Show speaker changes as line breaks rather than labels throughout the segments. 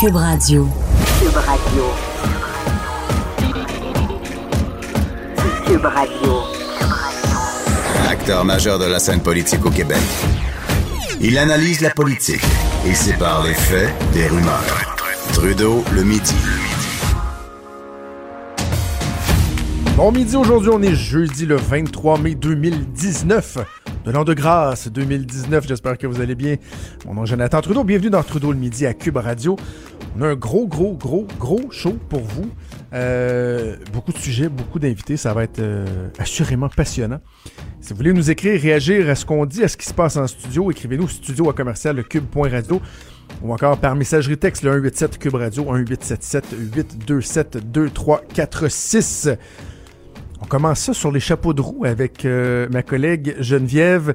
Cube Radio.
Cube Radio. Cube Radio.
Acteur majeur de la scène politique au Québec. Il analyse la politique et sépare les faits des rumeurs. Trudeau le midi.
Bon midi, aujourd'hui on est jeudi le 23 mai 2019 de l'an de grâce 2019. J'espère que vous allez bien. Mon nom est Jonathan Trudeau. Bienvenue dans Trudeau le midi à Cube Radio. On a un gros, gros, gros, gros show pour vous. Euh, beaucoup de sujets, beaucoup d'invités. Ça va être euh, assurément passionnant. Si vous voulez nous écrire, réagir à ce qu'on dit, à ce qui se passe en studio, écrivez-nous studio à commercial cube.radio ou encore par messagerie texte le 187 Cube Radio 1877 827 2346. On commence ça sur les chapeaux de roue avec euh, ma collègue Geneviève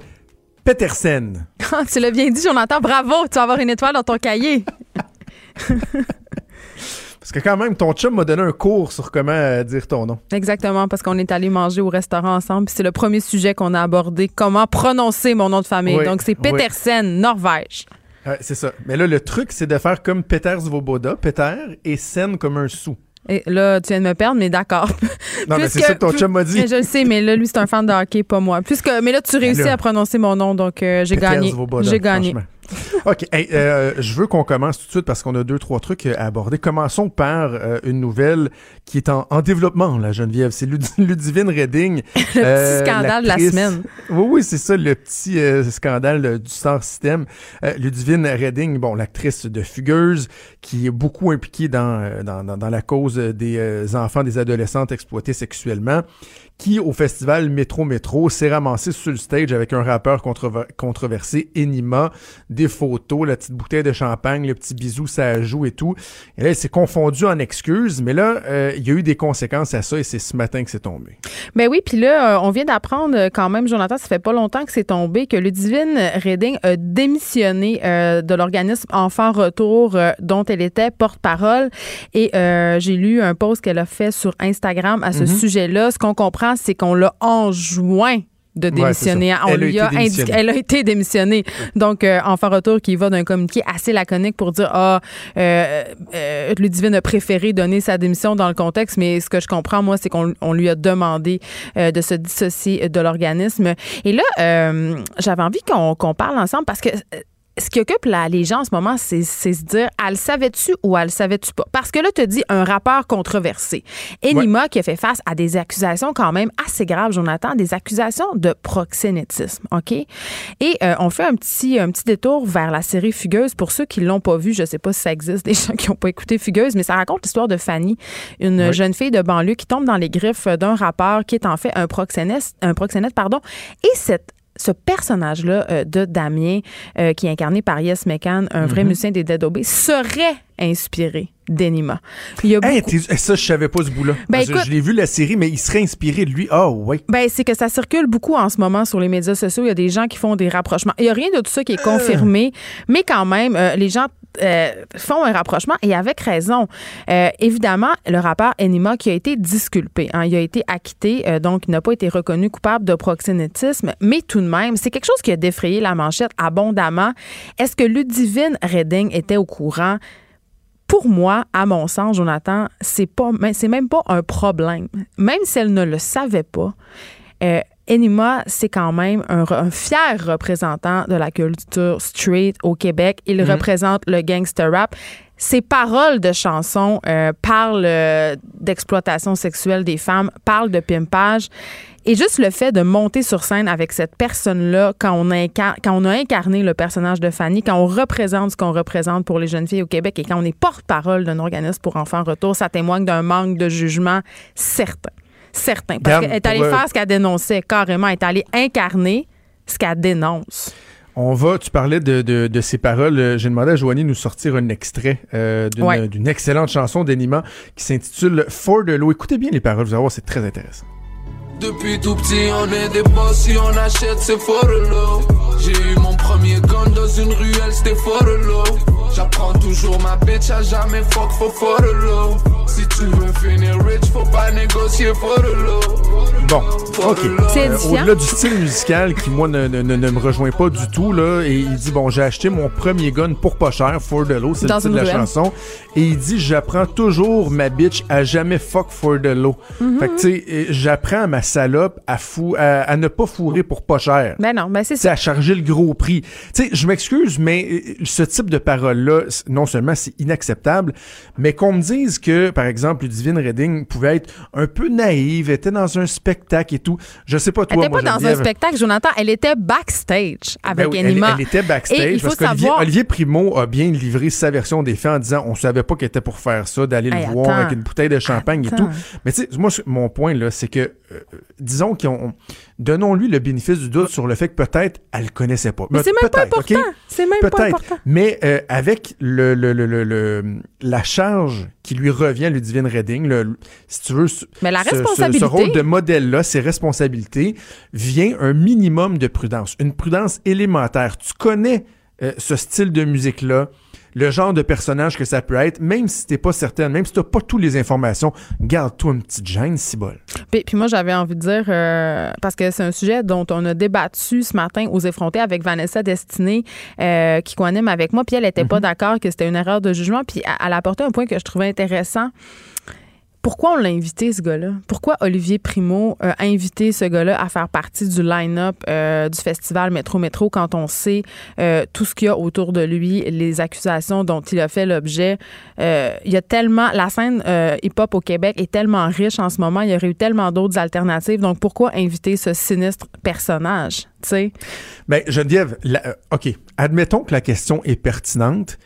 Petersen.
tu l'as bien dit, Jonathan. Bravo, tu vas avoir une étoile dans ton cahier.
Parce que quand même, ton chum m'a donné un cours sur comment euh, dire ton nom.
Exactement, parce qu'on est allé manger au restaurant ensemble. puis C'est le premier sujet qu'on a abordé. Comment prononcer mon nom de famille.
Oui,
Donc, c'est
oui.
Petersen, Norvège.
C'est ça. Mais là, le truc, c'est de faire comme Peter Svoboda, Peter, et Sen comme un sou.
Et là, tu viens de me perdre, mais d'accord.
Non, mais c'est ça que ton chum m'a dit.
Mais je le sais, mais là, lui, c'est un fan de hockey, pas moi. Puisque, mais là, tu réussis
là.
à prononcer mon nom, donc euh, j'ai gagné. J'ai gagné.
OK. Hey, euh, je veux qu'on commence tout de suite parce qu'on a deux, trois trucs à aborder. Commençons par euh, une nouvelle qui est en, en développement, la Geneviève. C'est Lud- Ludivine Redding.
Le
Euh,
petit scandale de la semaine.
Oui, oui, c'est ça, le petit euh, scandale euh, du Star System. Euh, Ludivine Redding, bon, l'actrice de Fugueuse, qui est beaucoup impliquée dans, euh, dans, dans, dans la cause des euh, enfants, des adolescentes exploités sexuellement, qui, au festival Métro Métro, s'est ramassée sur le stage avec un rappeur controver- controversé, Enima, des photos, la petite bouteille de champagne, le petit bisou, ça joue et tout. Et là, elle s'est confondue en excuses, mais là, euh, il y a eu des conséquences à ça et c'est ce matin que c'est tombé.
Ben oui, puis là, euh, on vient d'apprendre euh, quand même, Jonathan, ça fait pas longtemps que c'est tombé, que Ludivine Redding a démissionné euh, de l'organisme Enfants Retour euh, dont elle était porte-parole. Et j'ai lu un post qu'elle a fait sur Instagram à ce sujet-là. Ce qu'on comprend, c'est qu'on l'a enjoint de démissionner. on
Elle a
lui
été
a indiqué,
démissionnée.
elle a été démissionnée. Donc, euh, Enfant Retour qui va d'un communiqué assez laconique pour dire ah, euh, euh, Ludivine a préféré donner sa démission dans le contexte, mais ce que je comprends moi, c'est qu'on on lui a demandé euh, de se dissocier de l'organisme. Et là, euh, j'avais envie qu'on qu'on parle ensemble parce que euh, ce qui occupe les gens en ce moment, c'est se dire, elle le savait-tu ou elle le savait-tu pas? Parce que là, tu dis un rappeur controversé. Enima qui a fait face à des accusations quand même assez graves, Jonathan, des accusations de proxénétisme, OK? Et euh, on fait un petit, un petit détour vers la série Fugueuse. Pour ceux qui l'ont pas vu, je sais pas si ça existe, des gens qui n'ont pas écouté Fugueuse, mais ça raconte l'histoire de Fanny, une jeune fille de banlieue qui tombe dans les griffes d'un rappeur qui est en fait un proxénète, un proxénète pardon, et cette ce personnage-là euh, de Damien, euh, qui est incarné par Yes McCann, un vrai musicien des Dead Obey, serait inspiré d'Enima. Il y a
Hey, ça, je savais pas ce bout-là.
Ben,
je l'ai vu la série, mais il serait inspiré de lui. Ah, ouais.
Ben, c'est que ça circule beaucoup en ce moment sur les médias sociaux. Il y a des gens qui font des rapprochements. Il n'y a rien de tout ça qui est confirmé, mais quand même, euh, les gens euh, font un rapprochement et avec raison. Euh, évidemment, le rappeur Enima qui a été disculpé, hein, il a été acquitté, euh, donc il n'a pas été reconnu coupable de proxénétisme, mais tout de même, c'est quelque chose qui a défrayé la manchette abondamment. Est-ce que Ludivine Redding était au courant? pour moi, à mon sens, Jonathan, c'est pas, c'est même pas un problème. Même si elle ne le savait pas, Enima, c'est quand même un, un fier représentant de la culture street au Québec. Il représente le gangster rap. Ses paroles de chansons euh, parlent euh, d'exploitation sexuelle des femmes, parlent de pimpage. Et juste le fait de monter sur scène avec cette personne-là, quand on, incar- quand on a incarné le personnage de Fanny, quand on représente ce qu'on représente pour les jeunes filles au Québec et quand on est porte-parole d'un organisme pour enfants en retour, ça témoigne d'un manque de jugement certain. Certain. Parce qu'elle est allée
euh,
faire ce qu'elle dénonçait carrément. Elle est allée incarner ce qu'elle dénonce.
On va, tu parlais de, de, de ces paroles. euh, J'ai demandé à Joanie de nous sortir un extrait euh, d'une
Ouais.
excellente chanson d'Enima qui s'intitule For de l'eau. Écoutez bien les paroles, vous allez voir, c'est très intéressant.
Depuis tout petit, on est des boss, si on achète, c'est for the low. J'ai eu mon premier gun dans une ruelle, c'était for the low. J'apprends toujours ma bitch à jamais fuck for for the low. Si tu veux finir rich, faut pas négocier for the low.
Bon, OK.
C'est
Euh. Au-delà du style musical qui, moi, ne, ne- ne- ne me rejoint pas du tout, là, et il dit, bon, j'ai acheté mon premier gun pour pas cher, For the Low, c'est le titre de la chanson. Et il dit, j'apprends toujours ma bitch à jamais fuck For the Low.
Mm-hmm.
Fait que, tu sais, j'apprends à ma salope à, fou, à, à ne pas fourrer pour pas cher.
Ben non, ben c'est
C'est
ça.
à charger le gros prix. Tu sais, je m'excuse, mais euh, ce type de parole-là, non seulement c'est inacceptable, mais qu'on me dise que, par exemple, Ludivine Redding pouvait être un peu naïve, était dans un spectacle et tout. Je sais pas
Elle
toi,
était
moi,
pas dans un spectacle, Jonathan. Elle était backstage avec
Ben oui, elle,
Enima.
elle était backstage
Et
parce qu'Olivier Olivier Primo a bien livré sa version des faits en disant on savait pas qu'elle était pour faire ça, d'aller
Hey,
le voir
attends.
avec une bouteille de champagne et
Attends.
tout. Mais tu sais, moi, mon point, là, c'est que, euh, disons qu'on. Donnons-lui le bénéfice du doute sur le fait que peut-être elle le connaissait pas.
Mais c'est même pas important. C'est même pas important.
Mais euh, avec le, le, le, le- le- la charge qui lui revient Ludivine Redding, le- si tu veux,
Mais la
ce rôle de modèle-là, ses responsabilités, vient un minimum de prudence, une prudence élémentaire. Tu connais euh, ce style de musique-là, le genre de personnage que ça peut être, même si t'es pas certaine, même si t'as pas toutes les informations, garde-toi une petite gêne, si bol.
Puis, puis moi, j'avais envie de dire, euh, parce que c'est un sujet dont on a débattu ce matin aux effrontés avec Vanessa Destinée, euh, qui coanime avec moi, puis elle n'était pas d'accord que c'était une erreur de jugement, puis elle, elle a apporté un point que je trouvais intéressant. Pourquoi on l'a invité, ce gars-là? Pourquoi Olivier Primo a invité ce gars-là à faire partie du line-up euh, du festival Métro Métro quand on sait euh, tout ce qu'il y a autour de lui, les accusations dont il a fait l'objet? Euh, il y a tellement... La scène euh, hip-hop au Québec est tellement riche en ce moment. Il y aurait eu tellement d'autres alternatives. Donc, pourquoi inviter ce sinistre personnage? Tu sais?
Ben, Geneviève, euh, OK, admettons que la question est pertinente.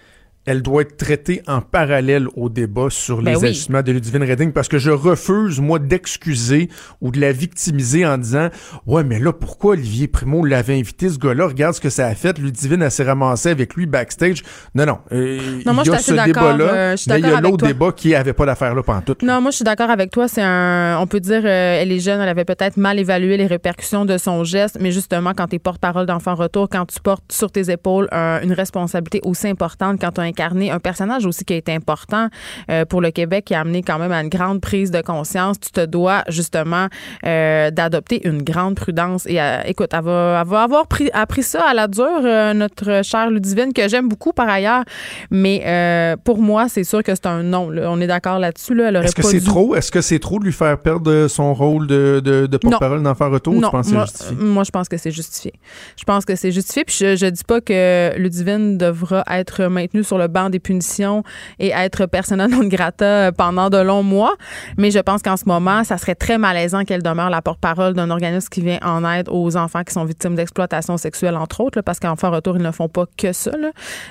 Elle doit être traitée en parallèle au débat sur
Ben
les
oui.
agissements de Ludivine Redding parce que je refuse, moi, d'excuser ou de la victimiser en disant Ouais, mais là, pourquoi Olivier Primo l'avait invité, ce gars-là? Regarde ce que ça a fait. Ludivine, elle s'est ramassée avec lui backstage. Non, non. euh,
Non, moi,
il y
je
a
suis
ce
assez d'accord,
débat-là,
euh, je suis
mais il y a l'autre débat qui avait pas d'affaire là pendant tout.
Non, moi, je suis d'accord avec toi. C'est un. On peut dire, euh, elle est jeune, elle avait peut-être mal évalué les répercussions de son geste, mais justement, quand tu es porte-parole d'enfant retour, quand tu portes sur tes épaules un- une responsabilité aussi importante, quand tu as incarné un personnage aussi qui a été important euh, pour le Québec, qui a amené quand même à une grande prise de conscience, tu te dois justement euh, d'adopter une grande prudence. Et euh, écoute, elle va, elle va avoir pris, appris ça à la dure, notre chère Ludivine, que j'aime beaucoup par ailleurs. Mais pour moi, c'est sûr que c'est un non. là. On est d'accord là-dessus. Là.
Est-ce que c'est
dû-
trop? Est-ce que c'est trop de lui faire perdre son rôle de, de, de porte-parole d'enfant retour? ou
Non,
tu
moi, je pense que c'est justifié. Je pense que c'est justifié. Puis je, je dis pas que Ludivine devra être maintenue sur le banc des punitions et être persona non grata pendant de longs mois. Mais je pense qu'en ce moment, ça serait très malaisant qu'elle demeure la porte-parole d'un organisme qui vient en aide aux enfants qui sont victimes d'exploitation sexuelle, entre autres, là, parce qu'enfant retour, ils ne font pas que ça. là.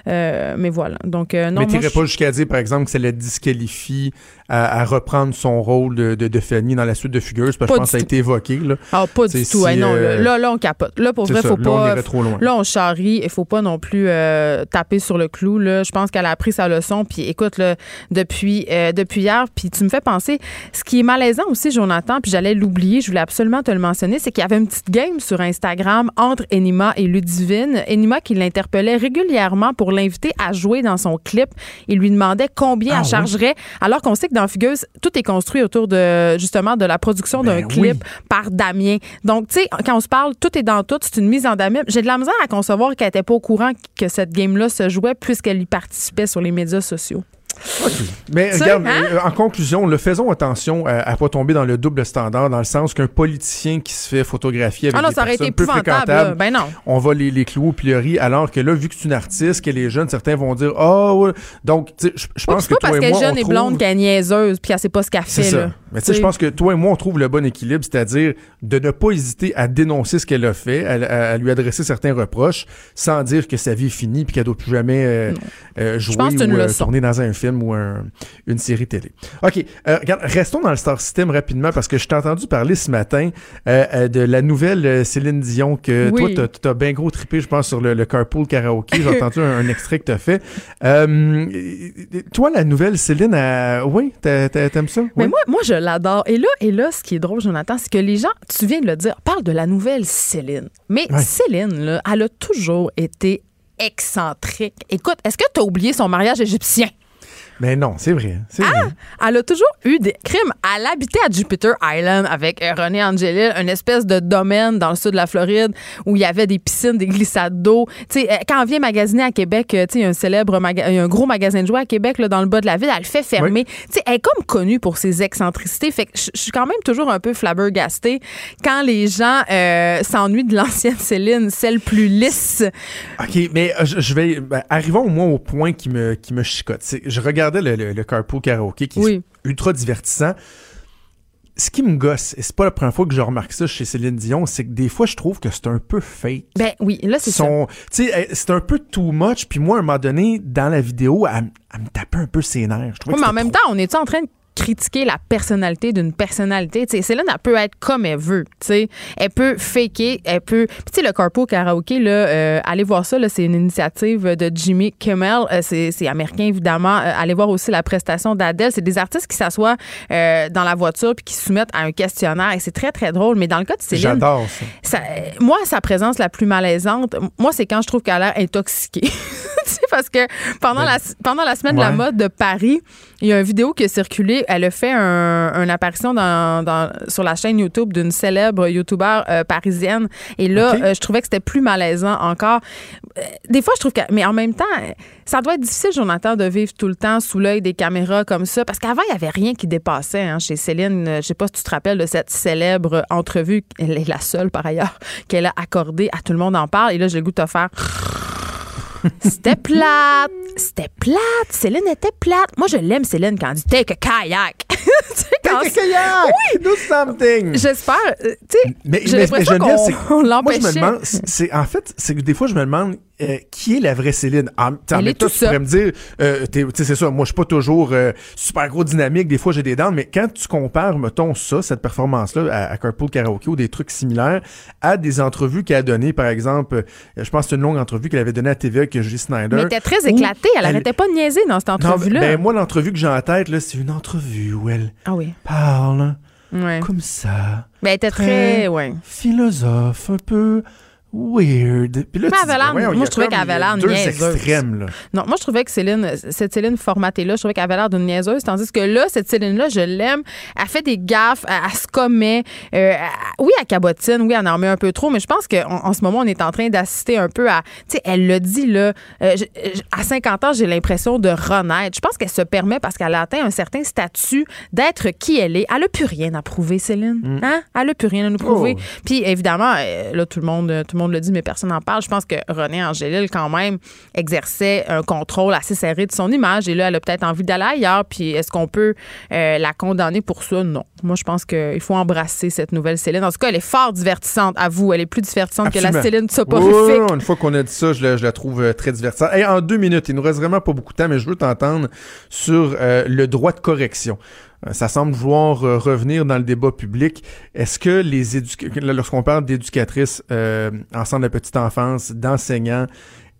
Euh, mais voilà. Donc, euh, non,
mais
je-
pas jusqu'à dire, par exemple, que ça la disqualifie à, à reprendre son rôle de, de, de Fanny dans la suite de Fugueuse, parce que je pense que ça a été évoqué. Là.
Ah, pas du tout. Hey, non,
euh,
là, là, on capote. Là, pour vrai,
ça,
faut
là, on
pas.
trop loin.
Là, on charrie. Il faut pas non plus euh, taper sur le clou. Là. Je pense qu'elle a appris sa leçon. Puis écoute, là, depuis, euh, depuis hier, puis tu me fais penser, ce qui est malaisant aussi, Jonathan, puis j'allais l'oublier, je voulais absolument te le mentionner, c'est qu'il y avait une petite game sur Instagram entre Enima et Ludivine. Enima qui l'interpellait régulièrement pour l'inviter à jouer dans son clip. Il lui demandait combien
Ah
elle
oui?
chargerait, alors qu'on sait que dans Fugueuse, tout est construit autour de justement de la production
Ben
d'un
oui.
clip par Damien. Donc, tu sais, quand on se parle, tout est dans tout, c'est une mise en Damien. J'ai de la misère à concevoir qu'elle n'était pas au courant que cette game-là se jouait puisqu'elle y participait sur les médias sociaux.
Mais regarde,
hein?
euh, en conclusion, le faisons attention à, à pas tomber dans le double standard, dans le sens qu'un politicien qui se fait photographier avec
Ah non,
des
ça
personnes peu fréquentables,
Ben non.
on va les, les clouer au pilori, alors que là, vu que c'est une artiste, qu'elle est jeune, certains vont dire « Ah, ouais. Donc, je pense que toi
parce
et
qu'elle
moi,
est jeune et blonde qu'elle est niaiseuse puis qu'elle sait pas ce qu'elle fait.
ça.
Là.
Mais tu sais, je pense que toi et moi, on trouve le bon équilibre, c'est-à-dire de ne pas hésiter à dénoncer ce qu'elle a fait, à, à- à lui adresser certains reproches, sans dire que sa vie est finie puis qu'elle doit plus jamais euh, euh, jouer ou euh, tourner dans un film ou un- une série télé. OK, euh, regarde, restons dans le Star System rapidement parce que je t'ai entendu parler ce matin euh, euh, de la nouvelle Céline Dion que
Oui.
toi, t'as- t'as bien gros trippé, je pense, sur le, le Carpool Karaoke. J'ai entendu un, un extrait que t'as fait. Euh, toi, la nouvelle Céline, oui, t'a- t'a- t'aimes ça?
Mais moi, moi, je l'adore. Et là, et là, ce qui est drôle, Jonathan, c'est que les gens, tu viens de le dire, parlent de la nouvelle Céline. Mais
Ouais.
Céline, là, elle a toujours été excentrique. Écoute, est-ce que tu as oublié son mariage égyptien?
Mais non, c'est vrai.
Ah!
vrai.
Elle a toujours eu des crimes. Elle habitait à Jupiter Island avec euh, René Angelil, une espèce de domaine dans le sud de la Floride où il y avait des piscines, des glissades d'eau. Euh, quand elle vient magasiner à Québec, euh, il y a un célèbre y a un gros magasin de jouets à Québec là, dans le bas de la ville, elle le fait fermer. Elle est comme connue pour ses excentricités. Fait que je suis quand même toujours un peu flabbergastée quand les gens euh, s'ennuient de l'ancienne Céline, celle plus lisse.
OK, mais je, je vais. ben, arrivons au moins au point qui me, qui me chicote. Je regardais le, le, le Carpool Karaoke qui
Oui.
est ultra divertissant. Ce qui me gosse, et c'est pas la première fois que je remarque ça chez Céline Dion, c'est que des fois, je trouve que c'est un peu fake.
Ben oui, là, c'est ça.
Son, sais, elle- c'est un peu too much. Puis moi, à un moment donné, dans la vidéo, elle, me tapait un peu ses nerfs. Je
mais en même
trop-
temps, on est en train de critiquer la personnalité d'une personnalité. Tu sais, Céline, elle peut être comme elle veut. Tu sais, elle peut faker, elle peut. Puis tu sais, le Carpool Karaoke, là, euh, allez voir ça. Là, c'est une initiative de Jimmy Kimmel. Euh, c'est, c'est américain évidemment. Euh, allez voir aussi la prestation d'Adèle. C'est des artistes qui s'assoient dans la voiture puis qui se soumettent à un questionnaire. Et c'est très très drôle. Mais dans le cas de Céline,
J'adore ça.
ça- moi, sa présence la plus malaisante, moi, c'est quand je trouve qu'elle a l'air intoxiquée. Tu sais, parce que pendant, la, pendant la semaine de la mode de Paris, il y a une vidéo qui a circulé. Elle a fait un, une apparition dans, dans- sur la chaîne YouTube d'une célèbre YouTuber euh, parisienne. Et là, euh, je trouvais que c'était plus malaisant encore. Euh, des fois, je trouve que. Mais en même temps, ça doit être difficile, Jonathan, de vivre tout le temps sous l'œil des caméras comme ça. Parce qu'avant, il n'y avait rien qui dépassait hein, chez Céline. Je sais pas si tu te rappelles de cette célèbre entrevue. Elle est la seule, par ailleurs, qu'elle a accordée à Tout le monde en parle. Et là, j'ai le goût de te faire. C'était plate. C'était plate. Céline était plate. Moi, je l'aime, Céline, quand elle dit take a kayak.
Take a kayak! Do something!
J'espère. euh, Tu sais,
Mais,
j'ai l'impression qu'on
c'est-
on
Moi, je me
l'empêchait.
demande, en fait, c'est que des fois, je me demande euh, qui est la vraie Céline? Mais
est
toi,
tout
tu pourrais me dire, euh, t'es- tu sais, c'est ça, moi, je suis pas toujours euh, super gros dynamique, des fois, j'ai des dents, mais quand tu compares, mettons, ça, cette performance-là, à, à Carpool Karaoke ou des trucs similaires, à des entrevues qu'elle a données, par exemple, euh, je pense que c'est une longue entrevue qu'elle avait donnée à TVA avec Julie Snyder.
Mais elle était très éclatée. Elle
elle-
arrêtait pas de niaiser dans cette entrevue-là.
ben, moi, l'entrevue que j'ai en tête, là, c'est une entrevue où elle
ah oui.
parle
Ouais.
comme ça
Ben, elle était
Très-
très. Ouais.
philosophe, un peu weird. Puis là,
Mais avait
y
moi, je trouvais qu'elle avait l'air niaiseuse.
extrêmes, là.
Non, moi, je trouvais que Céline, cette Céline formatée-là, je trouvais qu'elle avait l'air d'une niaiseuse. Tandis que là, cette Céline-là, je l'aime. Elle fait des gaffes, elle, elle se commet. Euh, elle- oui, elle cabotine, oui, elle en met un peu trop, mais je pense qu'en en ce moment, on est en train d'assister un peu à. Tu sais, elle l'a dit, là. euh, je- je- à 50 ans, j'ai l'impression de renaître. Je pense qu'elle se permet, parce qu'elle a atteint un certain statut, d'être qui elle est. Elle n'a plus rien à prouver, Céline. Hein? Elle n'a plus rien à nous prouver.
Oh.
Puis évidemment, euh, là, tout le monde, tout le monde le dit, mais personne n'en parle. Je pense que René Angélil, quand même, exerçait un contrôle assez serré de son image. Et là, elle a peut-être envie d'aller ailleurs. Puis est-ce qu'on peut euh, la condamner pour ça? Non. Moi, je pense qu'il faut embrasser cette nouvelle Céline. En tout cas, elle est fort divertissante, à vous. Elle est plus divertissante que la. Céline soporifique.
oui, oui, une fois qu'on a dit ça, je la, je la trouve euh, très divertissante. Hey, en deux minutes, il nous reste vraiment pas beaucoup de temps, mais je veux t'entendre sur euh, le droit de correction. Euh, Ça semble vouloir euh, revenir dans le débat public. Est-ce que les lorsqu'on parle d'éducatrices euh, en centre de petite enfance, d'enseignants,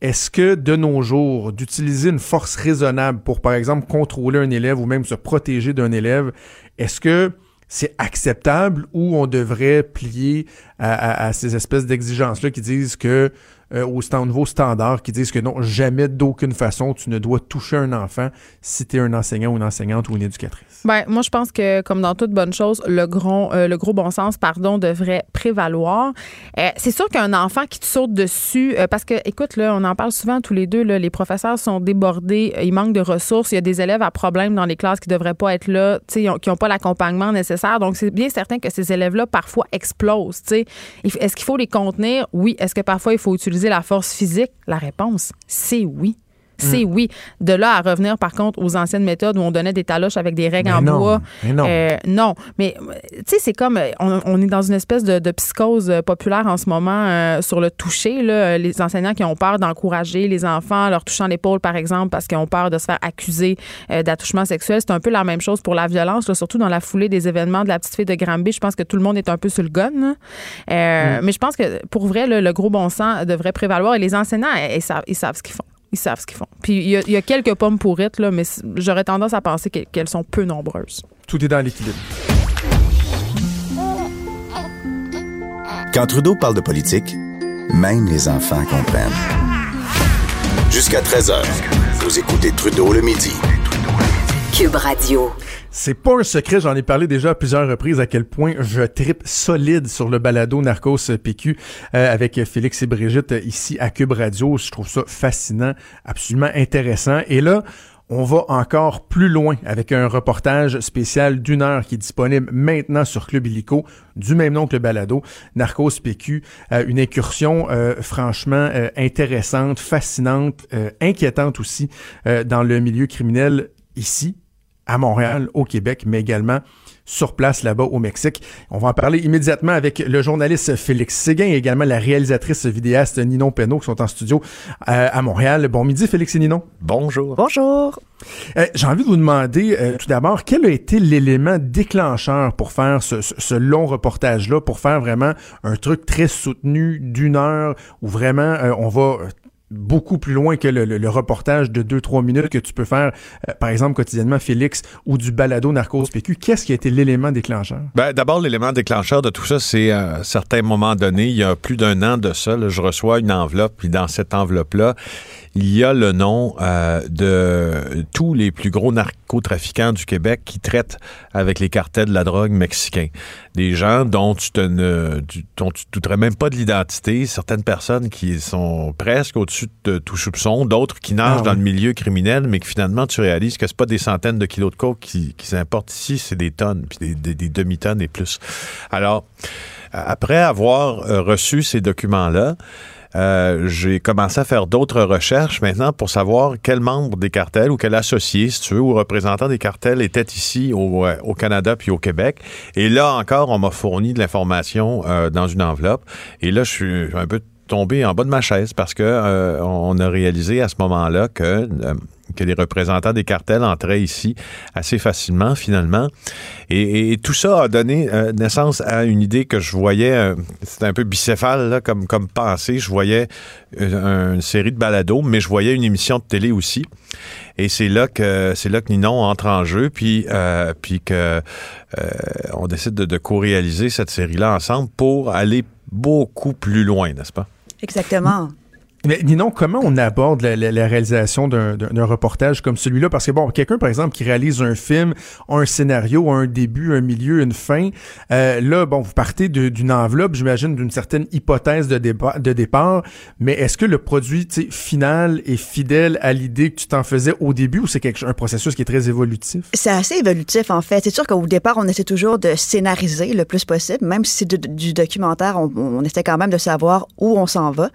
est-ce que de nos jours, d'utiliser une force raisonnable pour, par exemple, contrôler un élève ou même se protéger d'un élève, est-ce que c'est acceptable ou on devrait plier à ces espèces d'exigences-là qui disent que, euh, au, stand, au niveau standard, qui disent que non, jamais d'aucune façon tu ne dois toucher un enfant si tu es un enseignant ou une enseignante ou une éducatrice.
Ben, moi, je pense que, comme dans toute bonne chose, le gros, euh, le gros bon sens, pardon, devrait prévaloir. Euh, c'est sûr qu'un enfant qui te saute dessus, parce que, écoute, là, on en parle souvent tous les deux, là, les professeurs sont débordés, il manque de ressources, il y a des élèves à problème dans les classes qui devraient pas être là, qui n'ont pas l'accompagnement nécessaire. Donc, c'est bien certain que ces élèves-là, parfois, explosent, Est-ce qu'il faut les contenir? Oui. Est-ce que parfois, il faut utiliser la force physique? La réponse, c'est oui. C'est oui. De là à revenir, par contre, aux anciennes méthodes où on donnait des taloches avec des règles
Mais
en
non,
bois.
mais non.
Euh, non. Mais, euh, tu sais, c'est comme, euh, on, on est dans une espèce de, de psychose populaire en ce moment euh, sur le toucher. Là. Les enseignants qui ont peur d'encourager les enfants, leur touchant l'épaule, par exemple, parce qu'ils ont peur de se faire accuser euh, d'attouchement sexuel. C'est un peu la même chose pour la violence, là, surtout dans la foulée des événements de la petite fille de Granby. Je pense que tout le monde est un peu sur le gun. Euh, Mais je pense que, pour vrai, là, le gros bon sens devrait prévaloir. Et les enseignants, ils savent, ils savent ce qu'ils font. Ils savent ce qu'ils font. Puis il y, a- il y a quelques pommes pourrites, là, mais j'aurais tendance à penser que- qu'elles sont peu nombreuses.
Tout est dans l'équilibre.
Quand Trudeau parle de politique, même les enfants comprennent. Jusqu'à 13h, vous écoutez Trudeau le midi.
Cube Radio.
C'est pas un secret, j'en ai parlé déjà à plusieurs reprises à quel point je tripe solide sur le balado Narcos PQ euh, avec Félix et Brigitte ici à Cube Radio. Je trouve ça fascinant, absolument intéressant. Et là, on va encore plus loin avec un reportage spécial d'une heure qui est disponible maintenant sur Club Illico, du même nom que le balado, Narcos PQ. Euh, une incursion euh, franchement intéressante, fascinante, inquiétante aussi dans le milieu criminel ici, à Montréal, au Québec, mais également sur place là-bas au Mexique. On va en parler immédiatement avec le journaliste Félix Séguin et également la réalisatrice vidéaste Ninon Penaud qui sont en studio euh, à Montréal. Bon midi Félix et Ninon.
Bonjour.
Bonjour.
Euh, J'ai envie de vous demander euh, tout d'abord quel a été l'élément déclencheur pour faire ce, ce long reportage-là, pour faire vraiment un truc très soutenu d'une heure où vraiment on va beaucoup plus loin que le, reportage de 2-3 minutes que tu peux faire, euh, par exemple, quotidiennement, Félix, ou du balado Narcos PQ. Qu'est-ce qui a été l'élément déclencheur?
Ben, D'abord, l'élément déclencheur de tout ça, c'est à un certain moment donné, il y a plus d'un an de ça, je reçois une enveloppe, puis dans cette enveloppe-là, il y a le nom euh, de tous les plus gros narcotrafiquants du Québec qui traitent avec les cartels de la drogue mexicains. Des gens dont tu te ne, dont tu douterais même pas de l'identité, certaines personnes qui sont presque au-dessus de tout soupçon, d'autres qui nagent ah dans le milieu criminel, mais que finalement tu réalises que c'est pas des centaines de kilos de coke qui, qui s'importent ici, c'est des tonnes, puis des, des demi-tonnes et plus. Alors, après avoir euh, reçu ces documents-là, euh, j'ai commencé à faire d'autres recherches maintenant pour savoir quel membre des cartels ou quel associé, si tu veux, ou représentant des cartels était ici au, euh, Canada puis au Québec. Et là encore, on m'a fourni de l'information euh, dans une enveloppe. Et là, je suis un peu tombé en bas de ma chaise parce que on a réalisé à ce moment-là que que les représentants des cartels entraient ici assez facilement, finalement. Et, tout ça a donné euh, naissance à une idée que je voyais, euh, c'était un peu bicéphale comme, comme pensée. Je voyais euh, une série de balados, mais je voyais une émission de télé aussi. Et c'est là que c'est là que Ninon entre en jeu, puis puis que on décide de, de co-réaliser cette série-là ensemble pour aller beaucoup plus loin, n'est-ce pas?
Exactement.
Mais Ninon, comment on aborde la, réalisation d'un reportage comme celui-là? Parce que, bon, quelqu'un, par exemple, qui réalise un film, un scénario, un début, un milieu, une fin, euh, là, bon, vous partez d'une enveloppe, j'imagine, d'une certaine hypothèse de, de départ, mais est-ce que le produit final est fidèle à l'idée que tu t'en faisais au début ou c'est un processus qui est très évolutif?
C'est assez évolutif, en fait. C'est sûr qu'au départ, on essaie toujours de scénariser le plus possible, même si c'est du documentaire, on, on, essaie quand même de savoir où on s'en va.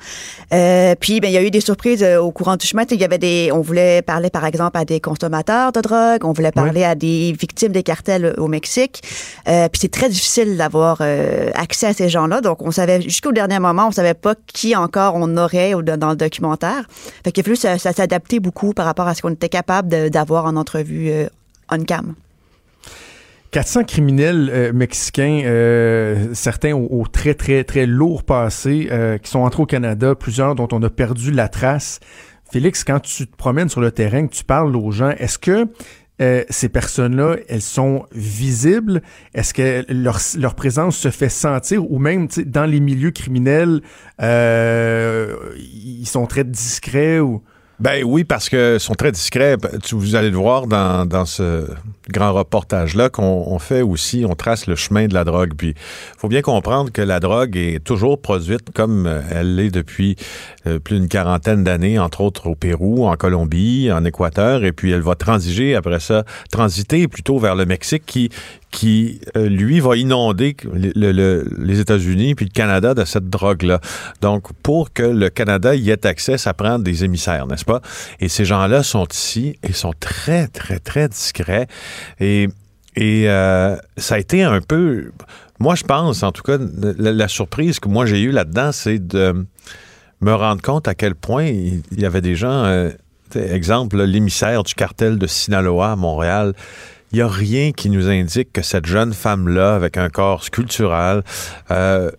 Euh, puis, ben, il y a eu des surprises euh, au courant du chemin. Il y avait des, on voulait parler, par exemple, à des consommateurs de drogue. On voulait parler à des victimes des cartels euh, au Mexique. Euh, puis c'est très difficile d'avoir euh, accès à ces gens-là. Donc, on savait, jusqu'au dernier moment, on savait pas qui encore on aurait dans le documentaire. Fait qu'il a fallu ça, ça s'adapter beaucoup par rapport à ce qu'on était capable d'avoir en entrevue on-cam.
400 criminels euh, mexicains, euh, certains au, très, très, très lourd passé, euh, qui sont entrés au Canada, plusieurs dont on a perdu la trace. Félix, quand tu te promènes sur le terrain, que tu parles aux gens, est-ce que ces personnes-là, elles sont visibles? Est-ce que leur, leur, présence se fait sentir? Ou même dans les milieux criminels, ils sont très discrets ou...
Ben oui, parce que sont très discrets. Vous allez le voir dans, dans ce grand reportage-là qu'on fait aussi, on trace le chemin de la drogue. Puis faut bien comprendre que la drogue est toujours produite comme elle l'est depuis euh, plus d'une quarantaine d'années, entre autres au Pérou, en Colombie, en Équateur, et puis elle va transiger après ça, transiter plutôt vers le Mexique qui qui, euh, lui, va inonder les États-Unis puis le Canada de cette drogue-là. Donc, pour que le Canada y ait accès, ça prend des émissaires, n'est-ce pas? Et ces gens-là sont ici et sont très, très, très discrets. Et, euh, ça a été un peu... Moi, je pense, en tout cas, la, surprise que moi j'ai eue là-dedans, c'est de me rendre compte à quel point il y avait des gens... Euh, exemple, l'émissaire du cartel de Sinaloa à Montréal, il n'y a rien qui nous indique que cette jeune femme-là, avec un corps sculptural, euh,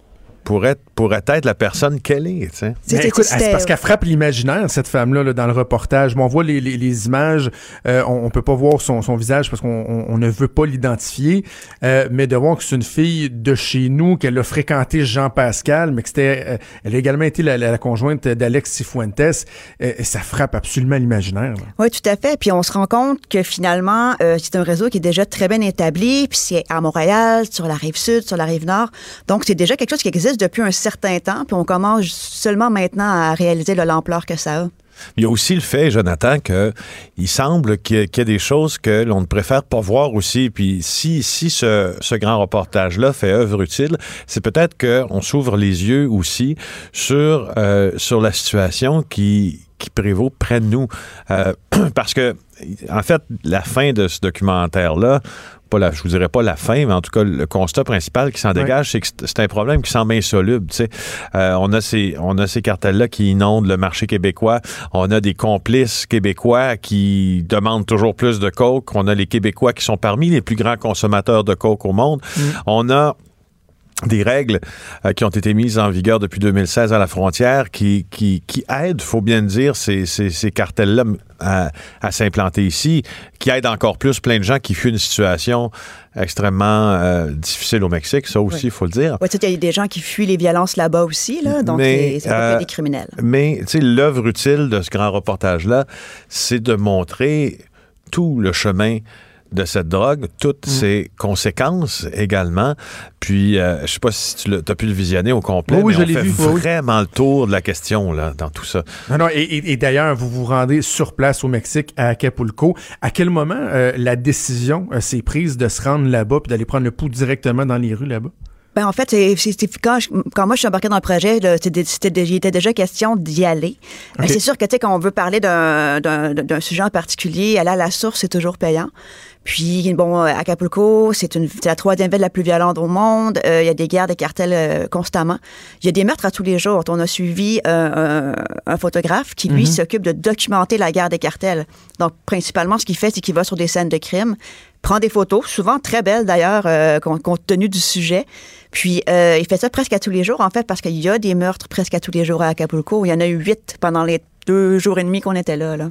pourrait, pourrait être la personne qu'elle est.
C'est-
Mais
c'est-
écoute,
c'était-
c'est parce qu'elle frappe l'imaginaire, cette femme-là, là, dans le reportage. Bon, on voit les, les- les images, euh, on, on peut pas voir son, son visage parce qu'on on, on ne veut pas l'identifier, euh, mais de voir que c'est une fille de chez nous, qu'elle a fréquenté Jean-Pascal, mais que c'était, euh, elle a également été la, la- la conjointe d'Alex Cifuentes, euh, et ça frappe absolument l'imaginaire.
Oui, tout à fait. Puis on se rend compte que finalement, euh, c'est un réseau qui est déjà très bien établi, puis c'est à Montréal, sur la rive sud, sur la rive nord. Donc c'est déjà quelque chose qui existe depuis un certain temps, puis on commence seulement maintenant à réaliser l'ampleur que ça a.
Il y a aussi le fait, Jonathan, que il semble qu'il y, qu'il y a des choses que l'on ne préfère pas voir aussi. Puis si, si ce, ce grand reportage-là fait œuvre utile, c'est peut-être qu'on s'ouvre les yeux aussi sur, euh, sur la situation qui, qui prévaut près de nous. Euh, parce que, en fait, la fin de ce documentaire-là, pas la, je vous dirais pas la fin, mais en tout cas, le constat principal qui s'en dégage, c'est que c'est- un problème qui semble insoluble. tu sais. Euh, on a ces, on a ces cartels-là qui inondent le marché québécois. On a des complices québécois qui demandent toujours plus de coke. On a les Québécois qui sont parmi les plus grands consommateurs de coke au monde. On a des règles euh, qui ont été mises en vigueur depuis 2016 à la frontière qui, qui, qui aident, faut bien le dire, ces, ces, ces cartels-là à, à s'implanter ici, qui aident encore plus plein de gens qui fuient une situation extrêmement euh, difficile au Mexique, ça aussi, il faut le dire.
Sais, il y a des gens qui fuient les violences là-bas aussi, là, donc
Mais,
c'est- ça peut
euh,
des criminels.
Mais, tu sais, l'œuvre utile de ce grand reportage-là, c'est de montrer tout le chemin de cette drogue, toutes ses conséquences également. Puis, euh, je sais pas si tu as pu le visionner au complet,
Oui, oui,
mais
je
on
l'ai
fait
vu, oui.
vraiment le tour de la question là, dans tout ça.
Non, non, et, et- et d'ailleurs, vous vous rendez sur place au Mexique, à Acapulco. À quel moment euh, la décision euh, s'est prise de se rendre là-bas puis d'aller prendre le pouls directement dans les rues là-bas?
Ben, en fait, c'est, quand, je- quand moi je suis embarquée dans le projet, il était déjà question d'y aller. Ben,
Ok.
c'est sûr que tu sais, quand on veut parler d'un, d'un, d'un sujet en particulier, aller à la source, c'est toujours payant. Puis, bon, euh, Acapulco, c'est, une, c'est la troisième ville la plus violente au monde. Euh, Il y a des guerres, des cartels euh, constamment. Il y a des meurtres à tous les jours. On a suivi euh, un, un photographe qui, lui, s'occupe de documenter la guerre des cartels. Donc, principalement, ce qu'il fait, c'est qu'il va sur des scènes de crime, prend des photos, souvent très belles d'ailleurs, euh, compte tenu du sujet. Puis, euh, il fait ça presque à tous les jours, en fait, parce qu'il y a des meurtres presque à tous les jours à Acapulco. Il y en a eu huit pendant les deux jours et demi qu'on était là. là.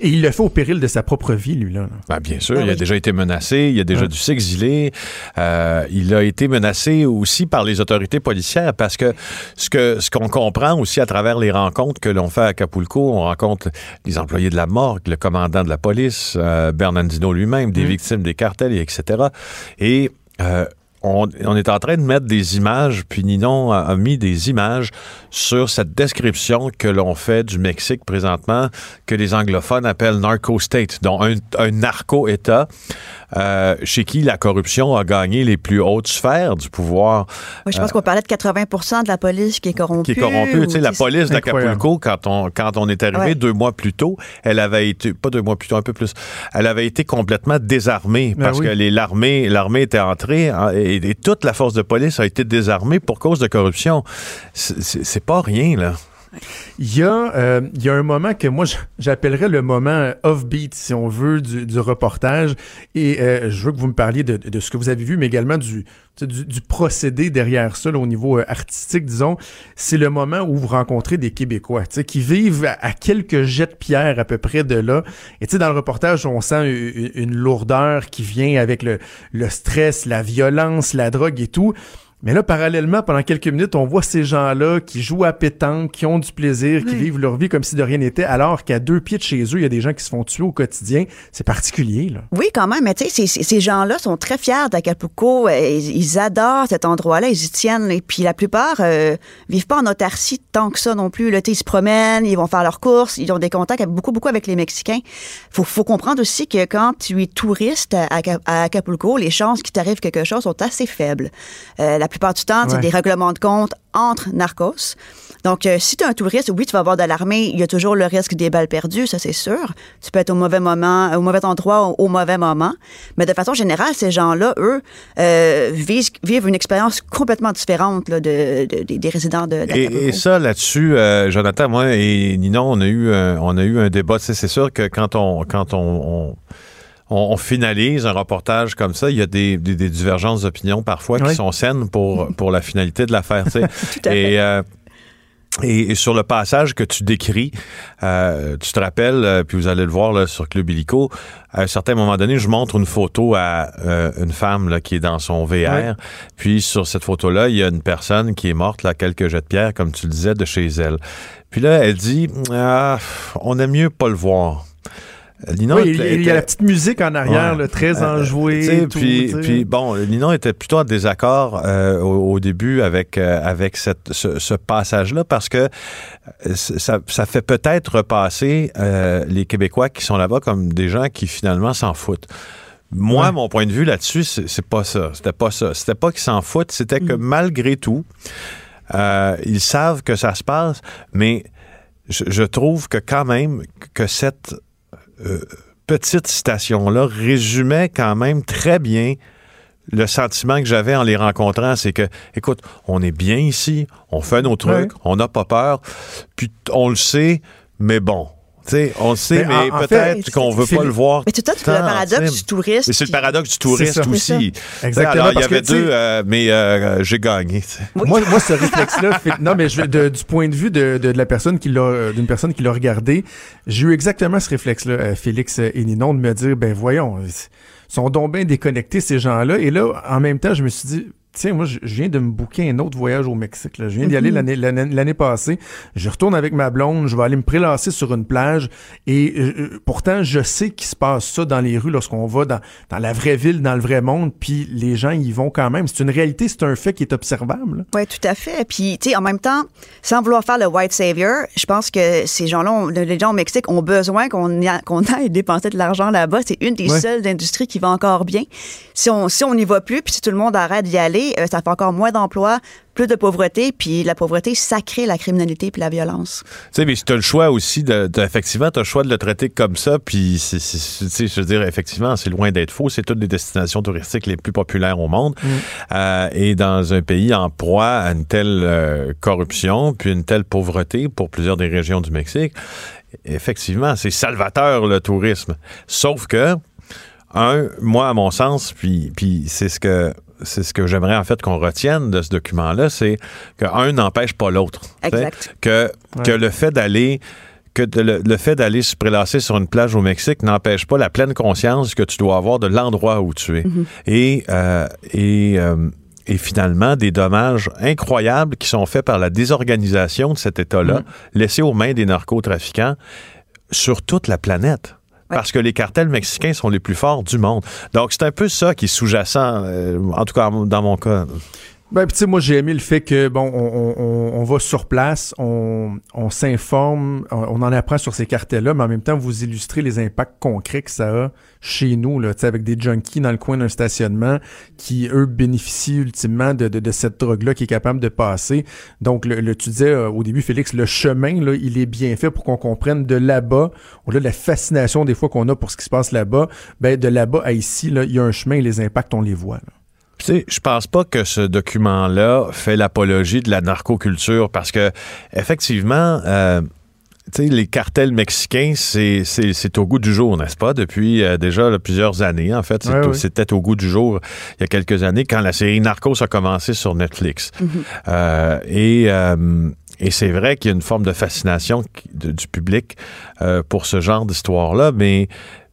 Et il le fait au péril de sa propre vie, lui, là.
Ben, bien sûr,
Ben
il a
oui.
déjà été menacé, il a déjà
Ouais.
dû s'exiler. Euh, il a été menacé aussi par les autorités policières parce que ce que ce qu'on comprend aussi à travers les rencontres que l'on fait à Acapulco, on rencontre les employés de la morgue, le commandant de la police, euh, Bernardino lui-même, des victimes des cartels, et etc. Et euh, on, est en train de mettre des images, puis Ninon a, mis des images sur cette description que l'on fait du Mexique présentement, que les anglophones appellent narco-state, donc un narco-État, euh, chez qui la corruption a gagné les plus hautes sphères du pouvoir
Moi, je pense qu'on parlait de 80 de la police qui est corrompue.
Euh, qui est corrompue. Tu sais, la police d'Acapulco, quand on, quand on est arrivé
Ouais.
deux mois plus tôt, elle avait été, pas deux mois plus tôt, un peu plus, elle avait été complètement désarmée
Ben
parce
oui.
que les- l'armée, l'armée était entrée hein, et, et toute la force de police a été désarmée pour cause de corruption. C'est pas rien, là.
Il y, a, euh, il y a un moment que moi, j'appellerais le moment off-beat, si on veut, du, du reportage. Et euh, je veux que vous me parliez de, de ce que vous avez vu, mais également du, du, du procédé derrière ça, là, au niveau euh, artistique, disons. C'est le moment où vous rencontrez des Québécois, qui vivent à, quelques jets de pierre à peu près de là. Et dans le reportage, on sent une, une lourdeur qui vient avec le, le stress, la violence, la drogue et tout. Mais là, parallèlement, pendant quelques minutes, on voit ces gens-là qui jouent à pétanque, qui ont du plaisir, qui vivent leur vie comme si de rien n'était, alors qu'à deux pieds de chez eux, il y a des gens qui se font tuer au quotidien. C'est particulier, là.
Oui, quand même, mais tu sais, ces- ces, gens-là sont très fiers d'Acapulco. Euh, Ils, adorent cet endroit-là, ils y tiennent. Et puis la plupart euh, vivent pas en autarcie tant que ça non plus. Là, ils se promènent, ils vont faire leurs courses, ils ont des contacts beaucoup, beaucoup avec les Mexicains. Faut, faut comprendre aussi que quand tu es touriste à, Aca- à Acapulco, les chances qu'il t'arrive quelque chose sont assez faibles. Euh, la plupart du temps, c'est
Ouais.
des règlements de compte entre narcos. Donc, euh, si tu es un touriste, oui, tu vas avoir de l'armée. Il y a toujours le risque des balles perdues, ça c'est sûr. Tu peux être au mauvais moment, au mauvais endroit, au, au mauvais moment. Mais de façon générale, ces gens-là, eux, euh, vivent, vivent une expérience complètement différente là, de, de- des- des résidents de
Et,
d'Acapulco.
et ça, là-dessus, euh, Jonathan, moi et Ninon, on a eu un, on a eu un débat. C'est sûr que quand on, quand on, on, on, on finalise un reportage comme ça, il y a des, des- des divergences d'opinion parfois qui sont saines pour, pour la finalité de l'affaire. et, euh, et, et sur le passage que tu décris, euh, tu te rappelles, euh, puis vous allez le voir là, sur Club Illico, à un certain moment donné, je montre une photo à euh, une femme là, qui est dans son VR.
Ouais.
Puis sur cette photo-là, il y a une personne qui est morte, là, quelques jets de pierre, comme tu le disais, de chez elle. Puis là, elle dit, ah, on aime mieux pas le voir.
Oui, il,
était-
il y a la petite musique en arrière,
Ouais.
là, très
Euh, sais,
tout,
puis, bon, Ninon était plutôt en désaccord euh, au, au début avec euh, avec cette, ce, ce passage-là parce que ça, ça fait peut-être repasser euh, les Québécois qui sont là-bas comme des gens qui finalement s'en foutent. Moi,
Ouais.
mon point de vue là-dessus, c'est pas ça. C'était pas ça. C'était pas qu'ils s'en foutent. C'était que malgré tout, ils savent que ça se passe, mais je, je trouve que quand même que cette euh, petite citation-là résumait quand même très bien le sentiment que j'avais en les rencontrant, c'est que, écoute, on est bien ici, on fait nos trucs, on n'a pas peur, puis on le sait, mais bon, tu sais, on le sait,
Mais en-
mais peut-être qu'on veut pas le voir.
Mais tout le paradoxe du touriste.
Mais c'est le paradoxe du touriste aussi.
Exactement,
Alors, il y avait deux, euh, mais euh, j'ai gagné. tu sais.
Moi, moi, ce réflexe-là, fait- non, mais je, de- du point de vue de, de, de la personne qui l'a, euh, d'une personne qui l'a regardé, j'ai eu exactement ce réflexe-là, euh, Félix et Ninon, de me dire, ben voyons, ils sont donc bien déconnectés ces gens-là. Et là, en même temps, je me suis dit, tiens, moi, je viens de me booker un autre voyage au Mexique. Là. Je viens d'y aller l'année, l'année, l'année passée. Je retourne avec ma blonde, je vais aller me prélasser sur une plage. Et euh, euh, pourtant, je sais qu'il se passe ça dans les rues lorsqu'on va dans, dans la vraie ville, dans le vrai monde. Puis les gens y vont quand même. C'est une réalité, c'est un fait qui est observable.
Oui, tout à fait. Puis, tu sais, en même temps, sans vouloir faire le white savior, je pense que ces gens-là, les gens au Mexique ont besoin qu'on qu'on aille dépenser de l'argent là-bas. C'est une des
Ouais.
seules industries qui va encore bien. Si on si on n'y va plus, puis si tout le monde arrête d'y aller, euh, ça fait encore moins d'emplois, plus de pauvreté, puis la pauvreté, ça crée la criminalité puis la violence.
Tu sais, mais si tu as le choix aussi, de, de- effectivement, tu as le choix de le traiter comme ça, puis, tu sais, je veux dire, effectivement, c'est loin d'être faux. C'est toutes les destinations touristiques les plus populaires au monde. Euh, et dans un pays en proie à une telle euh, corruption, puis une telle pauvreté pour plusieurs des régions du Mexique, effectivement, c'est salvateur le tourisme. Sauf que, un, moi, à mon sens, puis, puis c'est ce que c'est ce que j'aimerais en fait qu'on retienne de ce document-là, c'est que un n'empêche pas l'autre.
Exact.
Que, que le fait d'aller que le, le fait d'aller se prélasser sur une plage au Mexique n'empêche pas la pleine conscience que tu dois avoir de l'endroit où tu es. Et, euh, et, euh, et finalement, des dommages incroyables qui sont faits par la désorganisation de cet État-là, laissé aux mains des narcotrafiquants sur toute la planète. Parce que les cartels mexicains sont les plus forts du monde. Donc, c'est un peu ça qui est sous-jacent, euh, en tout cas dans mon cas.
Ben, tu sais, moi, j'ai aimé le fait que, bon, on, on- on- va sur place, on, on s'informe, on, on en apprend sur ces cartels-là, mais en même temps, vous illustrez les impacts concrets que ça a chez nous, là, avec des junkies dans le coin d'un stationnement qui, eux, bénéficient ultimement de, cette drogue-là qui est capable de passer. Donc, le, tu disais euh, au début, Félix, le chemin, il est bien fait pour qu'on comprenne de là-bas, la fascination des fois qu'on a pour ce qui se passe là-bas, ben, de là-bas à ici, il y a un chemin et les impacts, on les voit. là.
Tu je pense pas que ce document-là fait l'apologie de la narcoculture parce que, effectivement, euh, les cartels mexicains, c'est, au goût du jour, n'est-ce pas? Depuis euh, déjà là, plusieurs années, en fait.
Ouais.
C'était au goût du jour il y a quelques années quand la série Narcos a commencé sur Netflix. Euh, et, euh, et c'est vrai qu'il y a une forme de fascination de- du public euh, pour ce genre d'histoire-là, mais,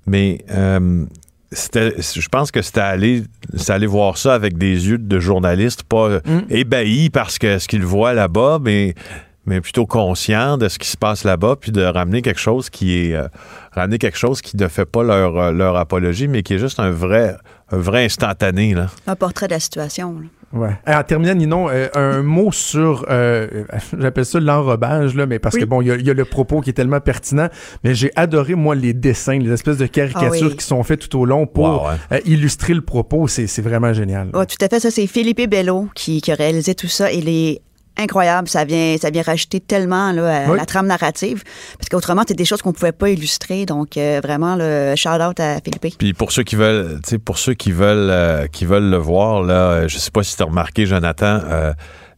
mais euh, c'était, je pense que c'était aller, aller voir ça avec des yeux de journaliste, pas euh, ébahi parce que ce qu'ils voient là-bas, mais, mais plutôt conscient de ce qui se passe là-bas, puis de ramener quelque chose qui est, euh, ramener quelque chose qui ne fait pas leur, euh, leur apologie, mais qui est juste un vrai, un vrai instantané, là.
Un portrait de la situation. là.
Ouais. Eh, En terminant, Ninon, euh, un mot sur, euh, j'appelle ça l'enrobage, là, mais parce que bon, il y a- il y, a le propos qui est tellement pertinent, mais j'ai adoré, moi, les dessins, les espèces de caricatures
Ah oui.
qui sont faites tout au long pour
Wow, ouais.
euh, illustrer le propos. C'est c'est vraiment génial.
Ouais, tout à fait. Ça, c'est Philippe Bello qui, qui a réalisé tout ça. Il est incroyable. Ça vient, ça vient rajouter tellement là, à
Oui.
la trame narrative. Parce qu'autrement, c'est des choses qu'on pouvait pas illustrer. Donc, euh, vraiment, le shout-out à Philippe.
Puis pour ceux qui veulent, tu sais, pour ceux qui veulent, euh, qui veulent le voir, là, euh, je sais pas si tu as remarqué, Jonathan, euh,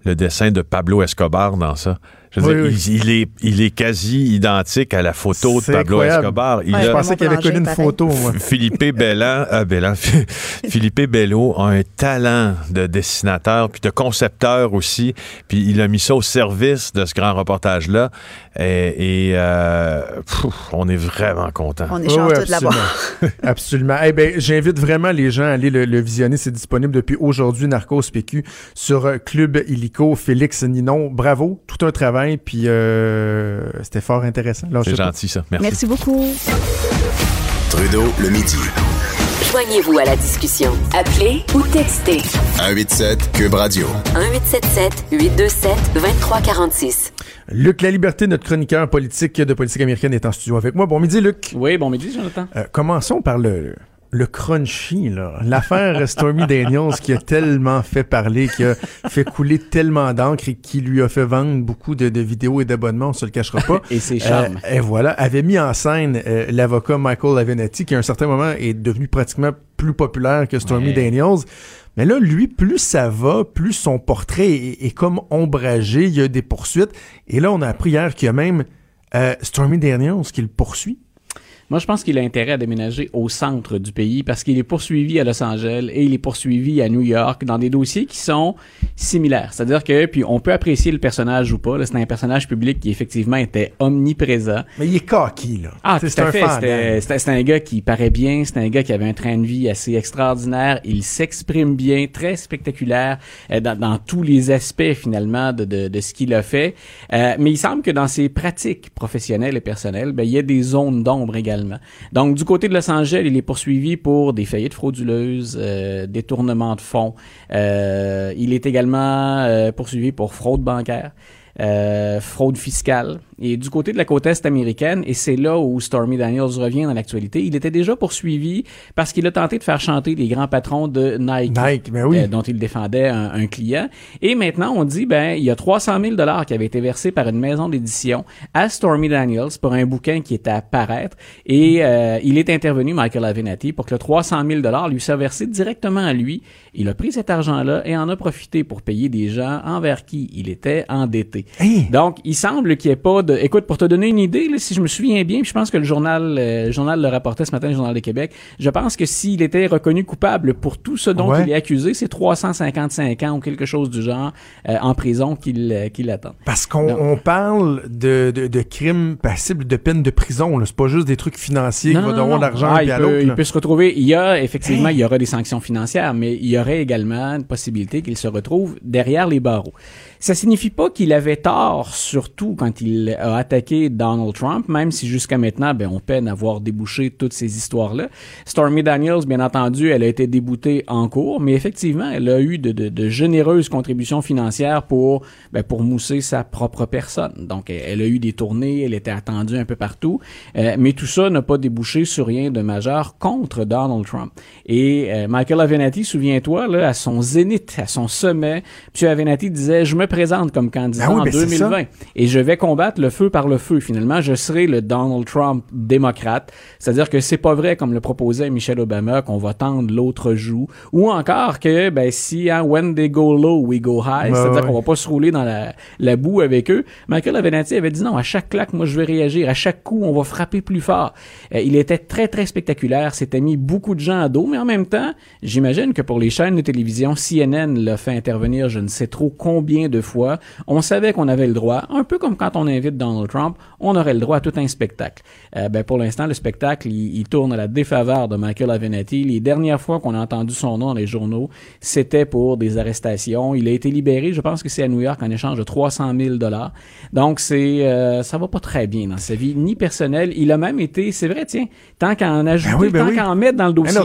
le dessin de Pablo Escobar dans ça. Je veux
Oui,
dire,
oui.
Il, il est, il est quasi identique à la photo de Pablo
incroyable.
Escobar. Il
Ouais,
a-
Je pensais qu'il avait connu une
pareil.
photo, moi.
Philippe Bellan, euh, Bellan, Philippe Bello a un talent de dessinateur puis de concepteur aussi. Puis il a mis ça au service de ce grand reportage-là. Et, et, euh, on est vraiment content.
On est chanceux
oui,
de l'avoir.
Absolument. Eh ben, j'invite vraiment les gens à aller le, le visionner. C'est disponible depuis aujourd'hui, Narcos PQ, sur euh, Club Illico. Félix Ninon, bravo. Tout un travail. Puis euh, c'était fort intéressant.
C'est gentil, ça. Merci.
Merci beaucoup.
Trudeau le midi.
Joignez-vous à la discussion. Appelez ou textez
187 Cube Radio.
1877 827 2346.
Luc La Liberté, notre chroniqueur politique de politique américaine, est en studio avec moi. Bon midi, Luc.
Oui, bon midi, Jonathan.
Euh, commençons par le, le crunchy, là. L'affaire Stormy Daniels qui a tellement fait parler, qui a fait couler tellement d'encre et qui lui a fait vendre beaucoup de, de vidéos et d'abonnements, on se le cachera pas.
Et ses charmes.
Euh, et voilà, avait mis en scène euh, l'avocat Michael Avenatti, qui à un certain moment est devenu pratiquement plus populaire que Stormy
Ouais.
Daniels. Mais là, lui, plus ça va, plus son portrait est, est comme ombragé, il y a des poursuites. Et là, on a appris hier qu'il y a même euh, Stormy Daniels qui le poursuit.
Moi, je pense qu'il a intérêt à déménager au centre du pays parce qu'il est poursuivi à Los Angeles et il est poursuivi à New York dans des dossiers qui sont similaires. C'est-à-dire que, puis on peut apprécier le personnage ou pas. C'est un personnage public qui effectivement était omniprésent.
Mais il est cocky, là.
Ah,
sais,
à fait.
fan,
C'était-
hein.
Un gars qui paraît bien. C'est un gars qui avait un train de vie assez extraordinaire. Il s'exprime bien, très spectaculaire euh, dans, dans tous les aspects finalement de, de, de ce qu'il a fait. Euh, mais il semble que dans ses pratiques professionnelles et personnelles, ben, il y a des zones d'ombre également. Donc, du côté de Los Angeles, il est poursuivi pour des faillites frauduleuses, euh, détournement de fonds. Euh, il est également euh, poursuivi pour fraude bancaire. euh, fraude fiscale. Et du côté de la côte est américaine, et c'est là où Stormy Daniels revient dans l'actualité, il était déjà poursuivi parce qu'il a tenté de faire chanter les grands patrons de Nike,
Nike, ben oui.
euh, dont il défendait un, un client. Et maintenant, on dit, ben, il y a 300 000 dollars qui avaient été versés par une maison d'édition à Stormy Daniels pour un bouquin qui était à paraître. Et euh, il est intervenu, Michael Avenatti, pour que le 300 000 dollars lui soit versé directement à lui. Il a pris cet argent-là et en a profité pour payer des gens envers qui il était endetté.
Hein?
Donc, il semble qu'il n'y ait pas de... Écoute, pour te donner une idée, là, si je me souviens bien, puis je pense que le journal, euh, le journal le rapportait ce matin, le Journal de Québec, je pense que s'il était reconnu coupable pour tout ce dont
Ouais.
il est accusé, c'est 355 ans ou quelque chose du genre euh, en prison qu'il euh, qu'il attend.
Parce qu'on parle de, de, de crimes passibles de peine de prison. C'est pas juste des trucs financiers qui vont donner
non.
l'argent
Ah,
puis
il,
à
peut,
l'autre.
il peut se retrouver. Il y a effectivement, il y aura des sanctions financières, mais il y aurait également une possibilité qu'il se retrouve derrière les barreaux. Ça signifie pas qu'il avait tort, surtout quand il a attaqué Donald Trump, même si jusqu'à maintenant, ben, on peine à voir débouché toutes ces histoires-là. Stormy Daniels, bien entendu, elle a été déboutée en cours, mais effectivement, elle a eu de, de- de généreuses contributions financières pour, ben, pour mousser sa propre personne. Donc, elle, elle a eu des tournées, elle était attendue un peu partout, euh, mais tout ça n'a pas débouché sur rien de majeur contre Donald Trump. Et euh, Michael Avenatti, souviens-toi, là, à son zénith, à son sommet, M. Avenatti disait, je me présente comme candidat
oui,
en
ben, c'est
2020 et je vais combattre le feu par le feu. Finalement, je serai le Donald Trump démocrate. C'est-à-dire que c'est pas vrai, comme le proposait Michelle Obama, qu'on va tendre l'autre joue. Ou encore que, ben, si, hein, when they go low, we go high.
Ouais,
C'est-à-dire
ouais.
qu'on va pas se rouler dans la, la boue avec eux. Michael Avenatti avait dit non, à chaque claque, moi, je vais réagir. À chaque coup, on va frapper plus fort. Euh, il était très, très spectaculaire. S'était mis beaucoup de gens à dos, mais en même temps, j'imagine que pour les chaînes de télévision, CNN l'a fait intervenir je ne sais trop combien de fois. On savait qu'on avait le droit, un peu comme quand on invite Donald Trump, on aurait le droit à tout un spectacle. Euh, ben, pour l'instant, le spectacle, il, il tourne à la défaveur de Michael Avenatti. Les dernières fois qu'on a entendu son nom dans les journaux, c'était pour des arrestations. Il a été libéré, je pense que c'est à New York, en échange de 300 000 dollars. Donc, c'est, euh, ça va pas très bien dans sa vie, ni personnelle. Il a même été, c'est vrai, tiens, tant qu'à en ajouter,
Ben oui, ben
tant
oui.
qu'à en mettre dans le dossier.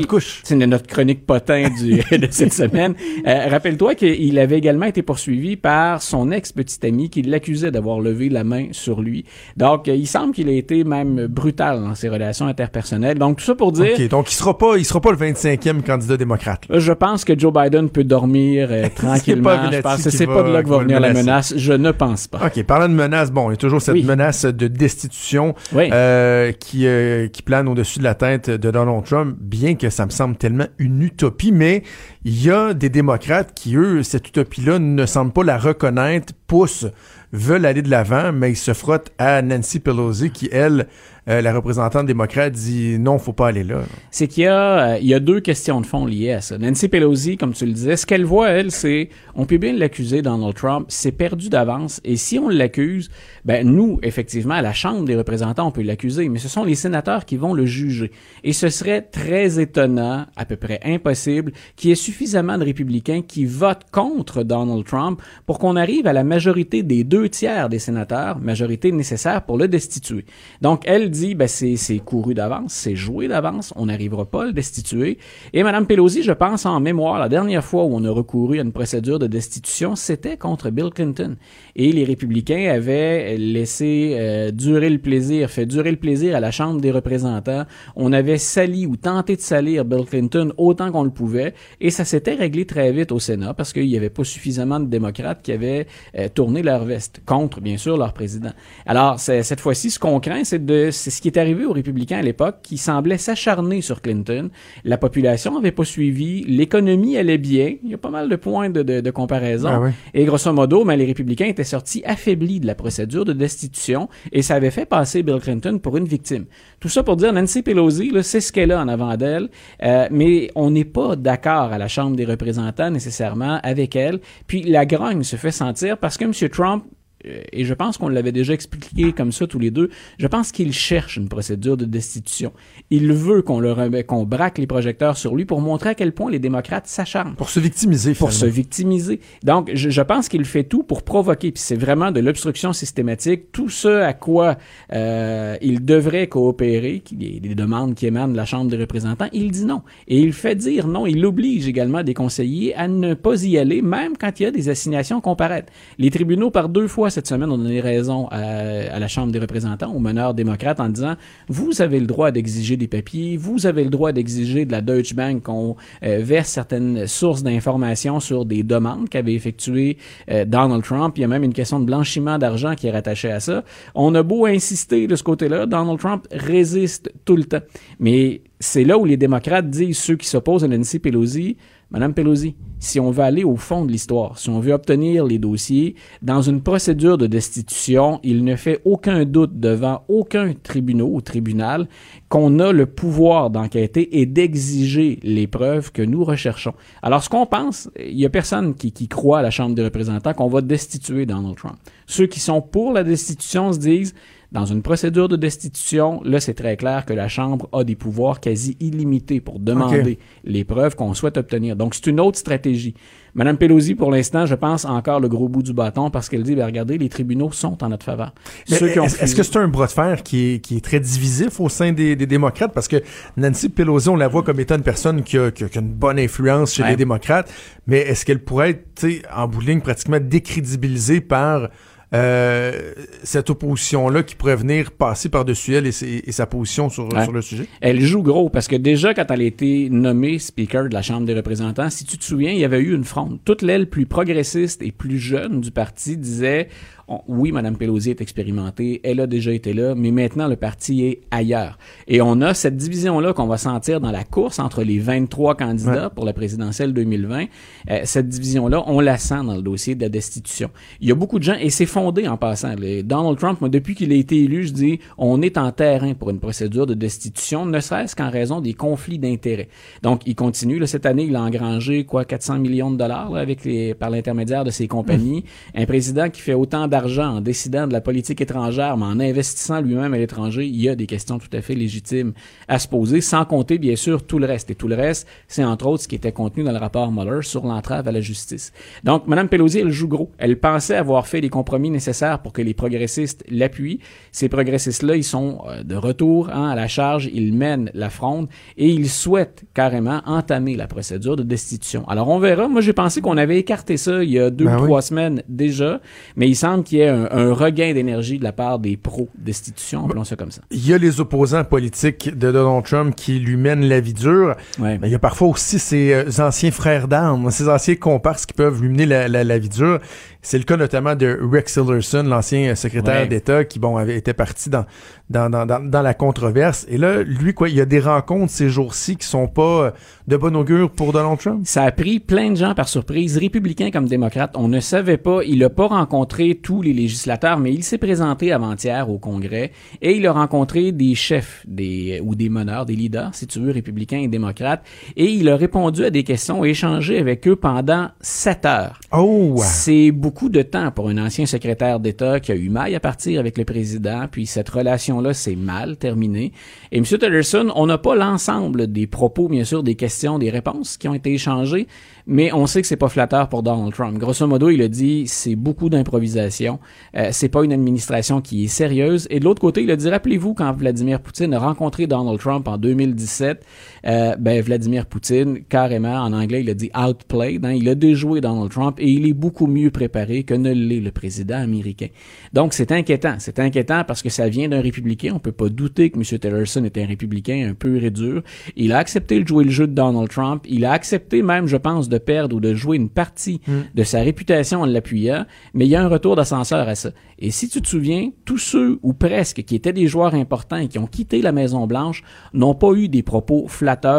C'est notre chronique potin du, de cette semaine. Euh, Rappelle-toi qu'il avait également été poursuivi par son ex-petit ami qui l'accusait d'avoir levé la main sur lui. Donc, euh, il semble qu'il a été même brutal dans ses relations interpersonnelles. Donc, tout ça pour dire...
OK, donc il sera pas, il sera pas le 25e candidat démocrate. là.
Je pense que Joe Biden peut dormir euh, tranquillement. Je pense que c'est pas de là que va
va
venir la menace. Je ne pense pas.
OK, parlant de menace, bon, il y a toujours cette
Oui.
menace de destitution
Oui.
euh, qui, euh, qui plane au-dessus de la tête de Donald Trump, bien que ça me semble tellement une utopie, mais il y a des démocrates qui, eux, cette utopie-là ne semblent pas la reconnaître, poussent veulent aller de l'avant, mais ils se frottent à Nancy Pelosi qui, elle, euh, la représentante démocrate dit non, faut pas aller là.
C'est qu'il y a, euh, il y a deux questions de fond liées à ça. Nancy Pelosi, comme tu le disais, ce qu'elle voit, elle, c'est, on peut bien l'accuser, Donald Trump, c'est perdu d'avance, et si on l'accuse, ben, nous, effectivement, à la Chambre des représentants, on peut l'accuser, mais ce sont les sénateurs qui vont le juger. Et ce serait très étonnant, à peu près impossible, qu'il y ait suffisamment de républicains qui votent contre Donald Trump pour qu'on arrive à la majorité des deux tiers des sénateurs, majorité nécessaire pour le destituer. Donc, elle dit, ben, c'est, couru d'avance, c'est joué d'avance, on n'arrivera pas à le destituer. Et Mme Pelosi, je pense en mémoire, la dernière fois où on a recouru à une procédure de destitution, c'était contre Bill Clinton. Et les républicains avaient laissé euh, durer le plaisir, fait durer le plaisir à la Chambre des représentants. On avait sali ou tenté de salir Bill Clinton autant qu'on le pouvait. Et ça s'était réglé très vite au Sénat parce qu'il n'y avait pas suffisamment de démocrates qui avaient euh, tourné leur veste contre, bien sûr, leur président. Alors, cette fois-ci, ce qu'on craint, c'est de c'est ce qui est arrivé aux républicains à l'époque, qui semblaient s'acharner sur Clinton. La population n'avait pas suivi, l'économie allait bien, il y a pas mal de points de, de, de comparaison.
Ah oui.
Et grosso modo, ben, les républicains étaient sortis affaiblis de la procédure de destitution et ça avait fait passer Bill Clinton pour une victime. Tout ça pour dire, Nancy Pelosi, c'est ce qu'elle a en avant d'elle, euh, mais on n'est pas d'accord à la Chambre des représentants nécessairement avec elle. Puis la grogne se fait sentir parce que M. Trump et je pense qu'on l'avait déjà expliqué comme ça tous les deux, je pense qu'il cherche une procédure de destitution. Il veut qu'on le remet, qu'on braque les projecteurs sur lui pour montrer à quel point les démocrates s'acharnent.
Pour se victimiser,
Pour se
finalement.
victimiser. Donc, je, je pense qu'il fait tout pour provoquer. Puis c'est vraiment de l'obstruction systématique. Tout ce à quoi euh, il devrait coopérer, qu'il y ait des demandes qui émanent de la Chambre des représentants, il dit non. Et il fait dire non. Il oblige également des conseillers à ne pas y aller, même quand il y a des assignations comparaître. Les tribunaux, par deux fois cette semaine, ont donné raison à, à la Chambre des représentants, aux meneurs démocrates, en disant vous avez le droit d'exiger des papiers, vous avez le droit d'exiger de la Deutsche Bank qu'on euh, verse certaines sources d'informations sur des demandes qu'avait effectuées euh, Donald Trump. Il y a même une question de blanchiment d'argent qui est rattachée à ça. On a beau insister de ce côté-là, Donald Trump résiste tout le temps. Mais c'est là où les démocrates disent, ceux qui s'opposent à Nancy Pelosi, Madame Pelosi, si on veut aller au fond de l'histoire, si on veut obtenir les dossiers, dans une procédure de destitution, il ne fait aucun doute devant aucun tribunal ou tribunal qu'on a le pouvoir d'enquêter et d'exiger les preuves que nous recherchons. Alors, ce qu'on pense, il y a personne qui, qui croit à la Chambre des représentants qu'on va destituer Donald Trump. Ceux qui sont pour la destitution se disent, dans une procédure de destitution, là, c'est très clair que la Chambre a des pouvoirs quasi illimités pour demander les preuves qu'on souhaite obtenir. Donc, c'est une autre stratégie. Madame Pelosi, pour l'instant, je pense, encore le gros bout du bâton parce qu'elle dit, ben, regardez, les tribunaux sont en notre faveur.
Est-ce que c'est un bras de fer qui est, qui est très divisif au sein des, des démocrates? Parce que Nancy Pelosi, on la voit comme étant une personne qui a, qui a- qui a une bonne influence chez
Ouais.
les démocrates, mais est-ce qu'elle pourrait être, en bout de ligne, pratiquement décrédibilisée par euh, cette opposition-là qui pourrait venir passer par-dessus elle et, et sa position sur,
Ouais.
sur le sujet?
Elle joue gros parce que déjà, quand elle a été nommée speaker de la Chambre des représentants, si tu te souviens, il y avait eu une fronde. Toute l'aile plus progressiste et plus jeune du parti disait on- oui, Mme Pelosi est expérimentée, elle a déjà été là, mais maintenant le parti est ailleurs. Et on a cette division-là qu'on va sentir dans la course entre les 23 candidats pour la présidentielle 2020. Euh, cette division-là, on la sent dans le dossier de la destitution. Il y a beaucoup de gens, et c'est fondé en passant. Les- Donald Trump, moi, depuis qu'il a été élu, je dis, on est en terrain pour une procédure de destitution, ne serait-ce qu'en raison des conflits d'intérêts. Donc, il continue. Là, cette année, il a engrangé, quoi, 400 millions de dollars là, avec les, par l'intermédiaire de ses compagnies. Un président qui fait autant d'argent en décidant de la politique étrangère, mais en investissant lui-même à l'étranger, il y a des questions tout à fait légitimes à se poser, sans compter, bien sûr, tout le reste. Et tout le reste, c'est entre autres ce qui était contenu dans le rapport Mueller sur l'entrave à la justice. Donc, Mme Pelosi, elle joue gros. Elle pensait avoir fait les compromis nécessaires pour que les progressistes l'appuient. Ces progressistes-là, ils sont euh, de retour hein, à la charge, ils mènent la fronde et ils souhaitent carrément entamer la procédure de destitution. Alors, on verra. Moi, j'ai pensé qu'on avait écarté ça il y a deux
Ben
ou
oui.
trois semaines déjà, mais il semble qu'il y ait un, un regain d'énergie de la part des pro-destitution, appelons ça comme ça.
Il y a les opposants politiques de Donald Trump qui lui mènent la vie dure.
Ouais.
Mais il y a parfois aussi ses euh, anciens frères d'armes, ses anciens comparses qui peuvent lui mener la, la, la vie dure. C'est le cas notamment de Rex Tillerson, l'ancien euh, secrétaire
Ouais.
d'État, qui bon avait été parti dans, dans, dans, dans, dans la controverse. Et là, lui, quoi, il y a des rencontres ces jours-ci qui sont pas euh, de bon augure pour Donald Trump?
Ça a pris plein de gens par surprise, républicains comme démocrates. On ne savait pas. Il n'a pas rencontré tous tous les législateurs, mais il s'est présenté avant-hier au Congrès et il a rencontré des chefs des, ou des meneurs, des leaders, si tu veux, républicains et démocrates, et il a répondu à des questions et échangé avec eux pendant sept heures.
Oh!
C'est beaucoup de temps pour un ancien secrétaire d'État qui a eu maille à partir avec le président, puis cette relation-là s'est mal terminée. Et M. Tillerson, on n'a pas l'ensemble des propos, bien sûr, des questions, des réponses qui ont été échangées, mais on sait que c'est pas flatteur pour Donald Trump. Grosso modo, il a dit c'est beaucoup d'improvisation, euh, c'est pas une administration qui est sérieuse. Et de l'autre côté, il a dit rappelez-vous quand Vladimir Poutine a rencontré Donald Trump en 2017, euh, ben Vladimir Poutine carrément en anglais il a dit outplayed, hein, il a déjoué Donald Trump et il est beaucoup mieux préparé que ne l'est le président américain. Donc c'est inquiétant, c'est inquiétant parce que ça vient d'un républicain. On peut pas douter que M. Tillerson est un républicain un peu dur. Il a accepté de jouer le jeu de Donald Trump. Il a accepté même, je pense, de perdre ou de jouer une partie
Mm.
de sa réputation en l'appuyant, mais il y a un retour d'ascenseur à ça. Et si tu te souviens, tous ceux ou presque qui étaient des joueurs importants et qui ont quitté la Maison Blanche n'ont pas eu des propos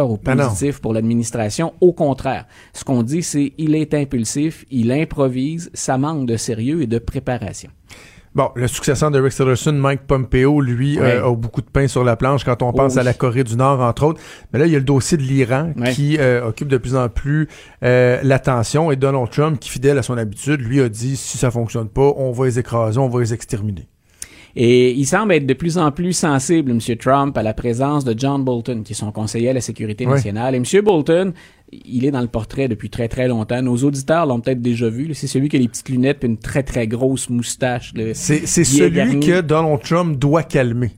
ou
Ben non.
positifs pour l'administration. Au contraire, ce qu'on dit, c'est il est impulsif, il improvise, ça manque de sérieux et de préparation.
Bon, le successeur de Rex Tillerson, Mike Pompeo, lui, euh, a beaucoup de pain sur la planche quand on
Oh
pense à la Corée du Nord, entre autres. Mais là, il y a le dossier de l'Iran qui euh, occupe de plus en plus euh, l'attention. Et Donald Trump, qui fidèle à son habitude, lui a dit, si ça fonctionne pas, on va les écraser, on va les exterminer.
Et il semble être de plus en plus sensible, M. Trump, à la présence de John Bolton, qui est son conseiller à la sécurité nationale. Et M. Bolton, il est dans le portrait depuis très très longtemps. Nos auditeurs l'ont peut-être déjà vu. C'est celui qui a les petites lunettes et une très très grosse moustache.
C'est celui que Donald Trump doit calmer.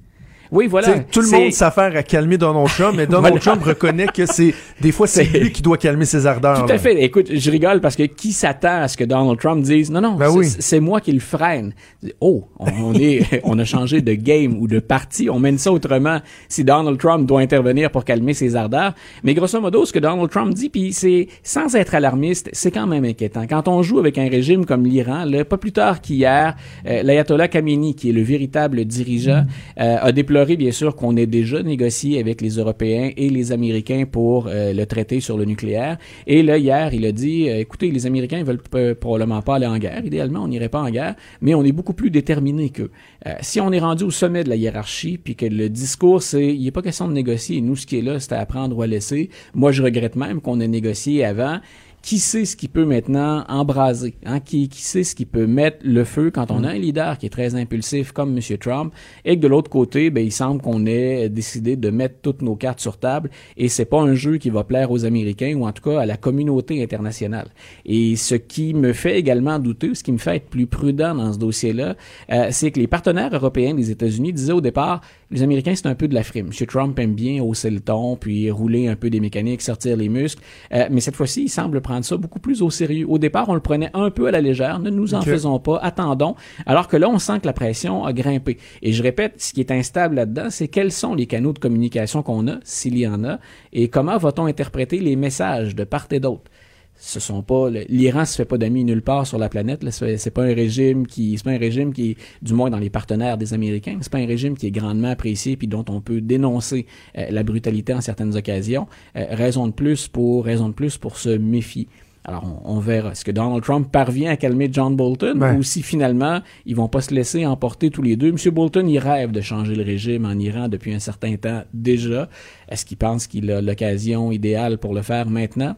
Oui, voilà.
T'sais, tout le monde s'affaire à calmer Donald Trump, mais Donald
Voilà.
Trump reconnaît que c'est des fois c'est lui qui doit calmer ses ardeurs.
Tout à
là.
fait. Écoute, je rigole parce que qui s'attend à ce que Donald Trump dise non, non,
Ben
c'est-
oui.
moi qui le freine. Oh, on est, on a changé de game ou de parti. On mène ça autrement si Donald Trump doit intervenir pour calmer ses ardeurs. Mais grosso modo, ce que Donald Trump dit, puis c'est sans être alarmiste, c'est quand même inquiétant. Quand on joue avec un régime comme l'Iran, pas plus tard qu'hier, euh, l'ayatollah Khamenei, qui est le véritable dirigeant, euh, a déploré bien sûr qu'on ait déjà négocié avec les Européens et les Américains pour euh, le traité sur le nucléaire. Et là, hier, il a dit, euh, écoutez, les Américains veulent p- probablement pas aller en guerre. Idéalement, on n'irait pas en guerre, mais on est beaucoup plus déterminés qu'eux. Euh, si on est rendu au sommet de la hiérarchie, puis que le discours, c'est, il n'est pas question de négocier. Nous, ce qui est là, c'est à prendre ou à laisser. Moi, je regrette même qu'on ait négocié avant qui sait ce qui peut maintenant embraser, hein? qui, qui sait ce qui peut mettre le feu quand on a un leader qui est très impulsif comme M. Trump et que de l'autre côté, ben, il semble qu'on ait décidé de mettre toutes nos cartes sur table et c'est pas un jeu qui va plaire aux Américains ou en tout cas à la communauté internationale. Et ce qui me fait également douter, ce qui me fait être plus prudent dans ce dossier-là, euh, c'est que les partenaires européens des États-Unis disaient au départ, les Américains, c'est un peu de la frime. M. Trump aime bien hausser le ton, puis rouler un peu des mécaniques, sortir les muscles. Euh, mais cette fois-ci, il semble prendre ça beaucoup plus au sérieux. Au départ, on le prenait un peu à la légère. Ne nous en faisons pas. Attendons. Alors que là, on sent que la pression a grimpé. Et je répète, ce qui est instable là-dedans, c'est quels sont les canaux de communication qu'on a, s'il y en a, et comment va-t-on interpréter les messages de part et d'autre ce sont pas l'Iran se fait pas d'amis nulle part sur la planète c'est pas un régime qui c'est pas un régime qui est du moins dans les partenaires des Américains c'est pas un régime qui est grandement apprécié puis dont on peut dénoncer euh, la brutalité en certaines occasions Euh, raison de plus pour raison de plus pour se méfier alors, on, on verra. Est-ce que Donald Trump parvient à calmer John Bolton ou si finalement, ils vont pas se laisser emporter tous les deux? M. Bolton, il rêve de changer le régime en Iran depuis un certain temps déjà. Est-ce qu'il pense qu'il a l'occasion idéale pour le faire maintenant?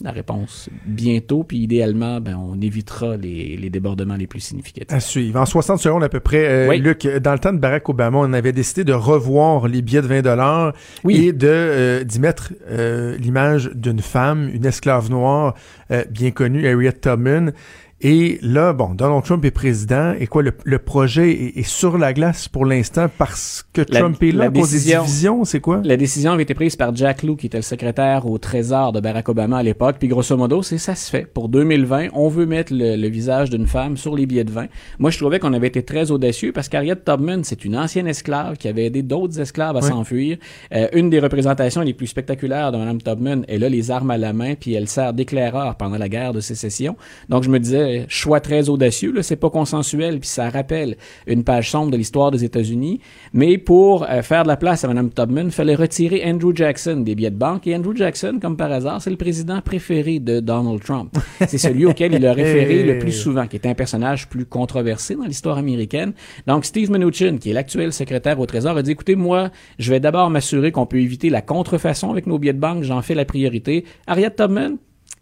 La réponse, bientôt, puis idéalement, ben, on évitera les, les débordements les plus significatifs.
À suivre. En 60 secondes à peu près, euh,
Oui.
Luc, dans le temps de Barack Obama, on avait décidé de revoir les billets de 20
Oui.
et de euh, d'y mettre euh, l'image d'une femme, une esclave noire euh, bien connue, Harriet Tubman. Et là, bon, Donald Trump est président et quoi, le, le projet est, est sur la glace pour l'instant parce que
La-
Trump est là
la
cause des
décision-
divisions, c'est quoi?
La décision avait été prise par Jack Lew, qui était le secrétaire au Trésor de Barack Obama à l'époque. Puis grosso modo, c'est ça se fait. Pour 2020, on veut mettre le, le visage d'une femme sur les billets de vin. Moi, je trouvais qu'on avait été très audacieux parce qu'Harriet Tubman, c'est une ancienne esclave qui avait aidé d'autres esclaves à s'enfuir. Euh, une des représentations les plus spectaculaires de Mme Tubman, elle a les armes à la main, puis elle sert d'éclaireur pendant la guerre de sécession. Donc, je me disais, très choix très audacieux. Là, c'est pas consensuel, puis ça rappelle une page sombre de l'histoire des États-Unis. Mais pour euh, faire de la place à Mme Tubman, il fallait retirer Andrew Jackson des billets de banque. Et Andrew Jackson, comme par hasard, c'est le président préféré de Donald Trump. C'est celui auquel il a référé le plus souvent, qui est un personnage plus controversé dans l'histoire américaine. Donc Steve Mnuchin, qui est l'actuel secrétaire au Trésor, a dit écoutez, moi, je vais d'abord m'assurer qu'on peut éviter la contrefaçon avec nos billets de banque. J'en fais la priorité. Harriet Tubman,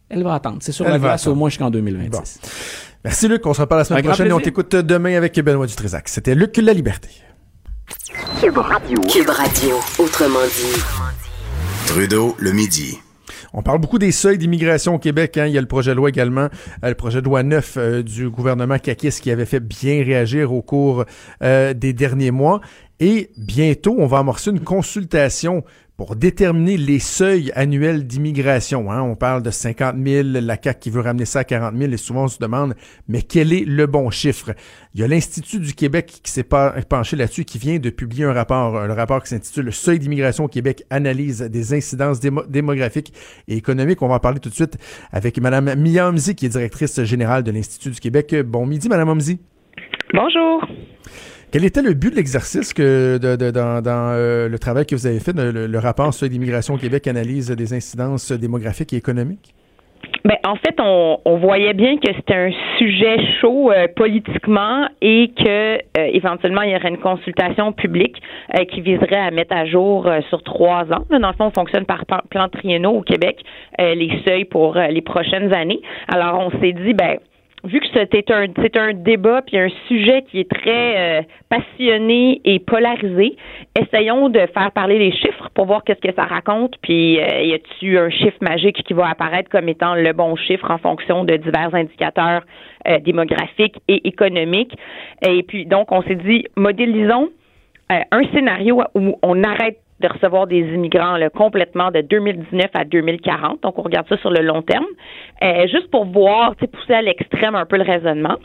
elle va attendre. C'est sur
Elle
la
va
glace au moins jusqu'en 2026.
Merci Luc, on se reparle la semaine prochaine et on t'écoute demain avec Benoît Dutrisac. C'était Luc La Liberté.
Cube Radio, autrement dit.
Trudeau, le midi.
On parle beaucoup des seuils d'immigration au Québec. Hein. Il y a le projet de loi également, euh, le projet de loi 9 euh, du gouvernement Kakis qui avait fait bien réagir au cours euh, des derniers mois. Et bientôt, on va amorcer une consultation pour déterminer les seuils annuels d'immigration. Hein. On parle de 50 000, la CAQ qui veut ramener ça à 40 000 et souvent on se demande, mais quel est le bon chiffre? Il y a l'Institut du Québec qui s'est penché là-dessus, qui vient de publier un rapport, euh, le rapport qui s'intitule Le seuil d'immigration au Québec, analyse des incidences démo- démographiques et économiques. On va en parler tout de suite avec Mme Mia Omzi, qui est directrice générale de l'Institut du Québec. Bon midi, Mme Omzi.
Bonjour.
Quel était le but de l'exercice de, dans, euh, le travail que vous avez fait, le, rapport Seuil d'immigration au Québec, analyse des incidences démographiques et économiques?
Ben, en fait, on, voyait bien que c'était un sujet chaud euh, politiquement et que euh, éventuellement il y aurait une consultation publique qui viserait à mettre à jour sur trois ans. Dans le fond, on fonctionne par plan triennaux au Québec, les seuils pour les prochaines années. Alors, on s'est dit, ben vu que c'était un c'est un débat puis un sujet qui est très euh, passionné et polarisé, essayons de faire parler les chiffres pour voir qu'est-ce que ça raconte. Puis euh, y a-tu un chiffre magique qui va apparaître comme étant le bon chiffre en fonction de divers indicateurs euh, démographiques et économiques? Et puis donc on s'est dit modélisons euh, un scénario où on arrête de recevoir des immigrants là, complètement de 2019 à 2040. Donc, on regarde ça sur le long terme, euh, juste pour voir, pousser à l'extrême un peu le raisonnement.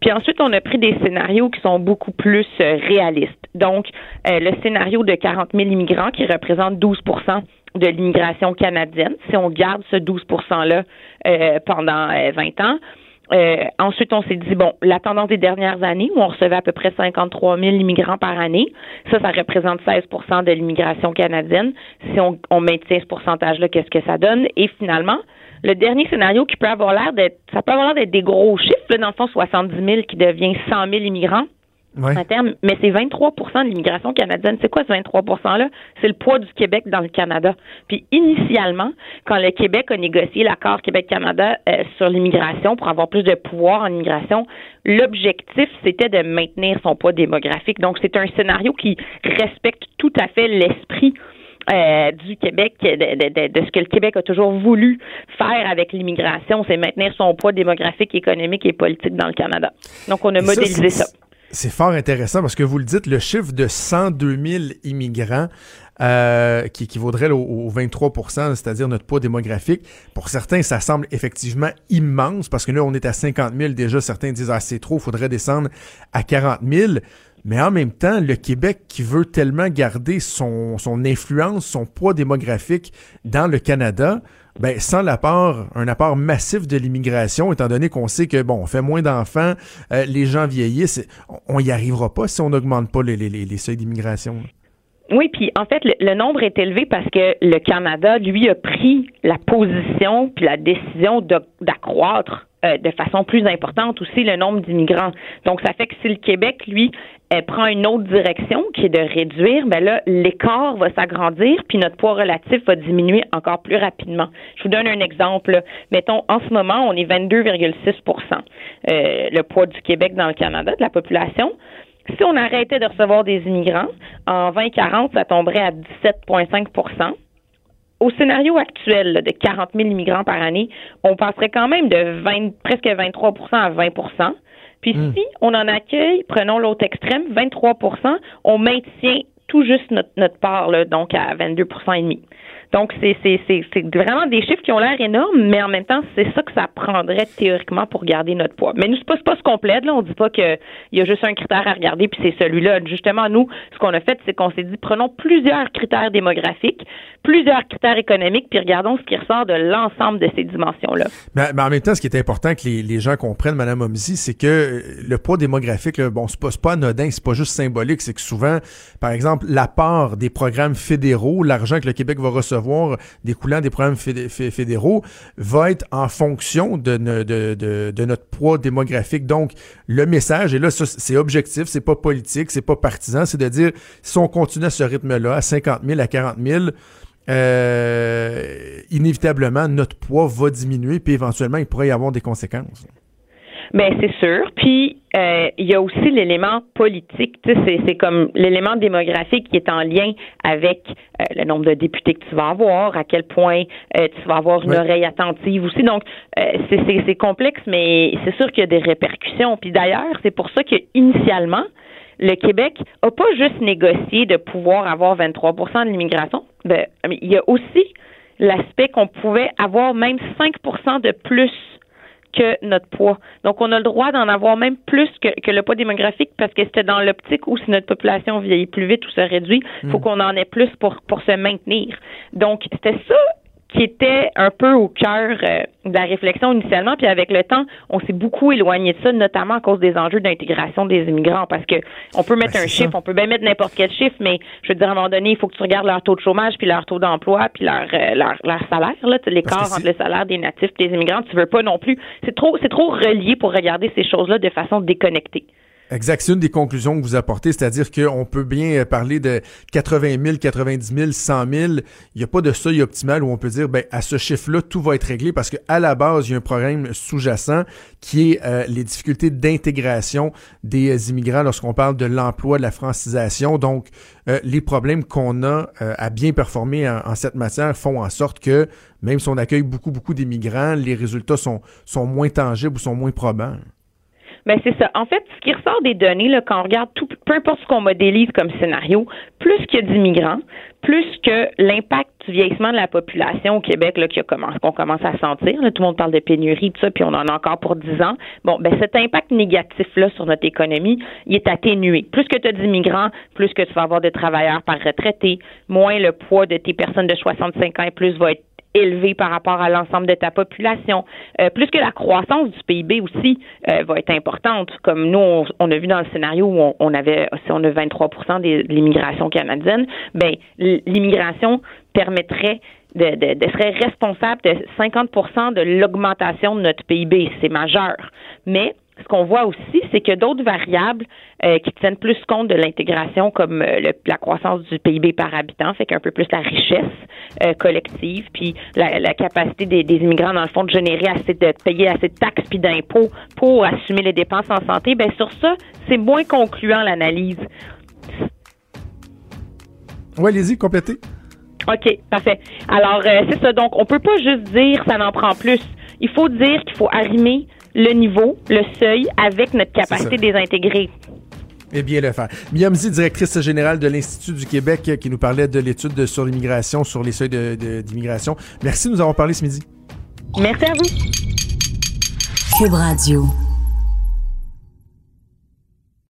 Puis ensuite, on a pris des scénarios qui sont beaucoup plus euh, réalistes. Donc, euh, le scénario de 40 000 immigrants qui représente 12% de l'immigration canadienne, si on garde ce 12 %-là euh, pendant euh, 20 ans, euh, ensuite, on s'est dit, bon, la tendance des dernières années, où on recevait à peu près 53 000 immigrants par année, ça, ça représente 16% de l'immigration canadienne. Si on, on maintient ce pourcentage-là, qu'est-ce que ça donne? Et finalement, le dernier scénario qui peut avoir l'air d'être, ça peut avoir l'air d'être des gros chiffres, là, dans le fond, 70 000 qui devient 100 000 immigrants
Ouais.
à terme, mais c'est 23% de l'immigration canadienne. C'est quoi ce 23 %-là? C'est le poids du Québec dans le Canada. Puis initialement, quand le Québec a négocié l'accord Québec-Canada euh, sur l'immigration pour avoir plus de pouvoir en immigration, l'objectif, c'était de maintenir son poids démographique. Donc, c'est un scénario qui respecte tout à fait l'esprit euh, du Québec, de, de- de- de ce que le Québec a toujours voulu faire avec l'immigration, c'est maintenir son poids démographique, économique et politique dans le Canada. Donc, on a
Et
modélisé ça.
C'est fort intéressant parce que vous le dites, le chiffre de 102 000 immigrants euh, qui équivaudrait au, au 23% c'est-à-dire notre poids démographique, pour certains, ça semble effectivement immense parce que là, on est à 50 000 déjà. Certains disent, ah, c'est trop, faudrait descendre à 40 000. Mais en même temps, le Québec qui veut tellement garder son, son influence, son poids démographique dans le Canada, ben, sans l'apport, un apport massif de l'immigration, étant donné qu'on sait que, bon, on fait moins d'enfants, euh, les gens vieillissent, on- on y arrivera pas si on n'augmente pas les, les- les- seuils d'immigration.
Oui, puis en fait, le, nombre est élevé parce que le Canada, lui, a pris la position puis la décision d'accroître euh, de façon plus importante aussi le nombre d'immigrants. Donc, ça fait que si le Québec, lui, euh, prend une autre direction qui est de réduire, ben là, l'écart va s'agrandir puis notre poids relatif va diminuer encore plus rapidement. Je vous donne un exemple. Mettons, en ce moment, on est 22,6% euh, le poids du Québec dans le Canada, de la population. Si on arrêtait de recevoir des immigrants, en 2040, ça tomberait à 17,5% Au scénario actuel là, de 40 000 immigrants par année, on passerait quand même de 20, presque 23% à 20 Puis si on en accueille, prenons l'autre extrême, 23% on maintient tout juste notre, notre part, là, donc à 22 et demi. Donc, c'est vraiment des chiffres qui ont l'air énormes, mais en même temps, c'est ça que ça prendrait théoriquement pour garder notre poids. Mais nous, c'est pas, pas ce qu'on plaide, là. On dit pas qu'il y a juste un critère à regarder, puis c'est celui-là. Justement, nous, ce qu'on a fait, c'est qu'on s'est dit, prenons plusieurs critères démographiques, plusieurs critères économiques, puis regardons ce qui ressort de l'ensemble de ces dimensions-là.
Mais, en même temps, ce qui est important que les, gens comprennent, Mme Omzi, c'est que le poids démographique, bon, c'est pas, pas anodin, c'est pas juste symbolique, c'est que souvent, par exemple, la part des programmes fédéraux, l'argent que le Québec va recevoir découlant des programmes fédéraux, va être en fonction de, notre poids démographique. Donc, le message, et là, c'est objectif, c'est pas politique, c'est pas partisan, c'est de dire, si on continue à ce rythme-là, à 50 000, à 40 000, euh, inévitablement, notre poids va diminuer, puis éventuellement, il pourrait y avoir des conséquences.
Ben, c'est sûr. Puis euh, il y a aussi l'élément politique. C'est comme l'élément démographique qui est en lien avec euh, le nombre de députés que tu vas avoir, à quel point euh, tu vas avoir une oreille attentive aussi. Donc, c'est complexe, mais c'est sûr qu'il y a des répercussions. Puis d'ailleurs, c'est pour ça qu'initialement, le Québec n'a pas juste négocié de pouvoir avoir 23% de l'immigration. Ben, il y a aussi l'aspect qu'on pouvait avoir même 5% de plus que notre poids. Donc, on a le droit d'en avoir même plus que, que le poids démographique parce que c'était dans l'optique où si notre population vieillit plus vite ou se réduit, il faut hmm. qu'on en ait plus pour, pour se maintenir. Donc, c'était ça qui était un peu au cœur euh, de la réflexion initialement, puis avec le temps, on s'est beaucoup éloigné de ça, notamment à cause des enjeux d'intégration des immigrants, parce que on peut mettre ben, un chiffre, on peut bien mettre n'importe quel chiffre, mais je veux dire à un moment donné, il faut que tu regardes leur taux de chômage, puis leur taux d'emploi, puis leur, euh, leur leur salaire, là, l'écart entre le salaire des natifs et des immigrants, tu veux pas non plus. C'est trop c'est trop relié pour regarder ces choses-là de façon déconnectée.
Exact. C'est une des conclusions que vous apportez, c'est-à-dire qu'on peut bien parler de 80 000, 90 000, 100 000. Il n'y a pas de seuil optimal où on peut dire, ben, à ce chiffre-là, tout va être réglé parce qu'à la base, il y a un problème sous-jacent qui est euh, les difficultés d'intégration des immigrants lorsqu'on parle de l'emploi, de la francisation. Donc, euh, les problèmes qu'on a euh, à bien performer en, en, cette matière font en sorte que même si on accueille beaucoup, beaucoup d'immigrants, les résultats sont, sont moins tangibles ou sont moins probants.
Ben c'est ça. En fait, ce qui ressort des données, là, quand on regarde tout, peu importe ce qu'on modélise comme scénario, plus qu'il y a d'immigrants, plus que l'impact du vieillissement de la population au Québec, là, qu'on commence à sentir, là, tout le monde parle de pénurie, tout ça, puis on en a encore pour 10 ans. Bon, ben cet impact négatif-là sur notre économie, il est atténué. Plus que tu as d'immigrants, plus que tu vas avoir de travailleurs par retraité, moins le poids de tes personnes de 65 ans et plus va être élevé par rapport à l'ensemble de ta population. Euh, plus que la croissance du PIB aussi euh, va être importante, comme nous on, a vu dans le scénario où on, avait si on a 23% de l'immigration canadienne, ben l'immigration permettrait de, de, de, serait responsable de 50% de l'augmentation de notre PIB. C'est majeur. Mais ce qu'on voit aussi, c'est que d'autres variables euh, qui tiennent plus compte de l'intégration, comme euh, la croissance du PIB par habitant, fait qu'un peu plus la richesse euh, collective, puis la, capacité des, immigrants, dans le fond, de générer assez de, payer assez de taxes puis d'impôts pour assumer les dépenses en santé, ben sur ça, c'est moins concluant l'analyse.
Oui, allez-y, complétez.
OK, parfait. Alors, c'est ça. Donc, on peut pas juste dire ça n'en prend plus. Il faut dire qu'il faut arrimer le niveau, le seuil, avec notre capacité de les intégrer.
Et bien le faire. Miamzi, directrice générale de l'Institut du Québec, qui nous parlait de l'étude sur l'immigration, sur les seuils d'immigration. Merci de nous avoir parlé ce midi.
Merci à vous.
Cube Radio.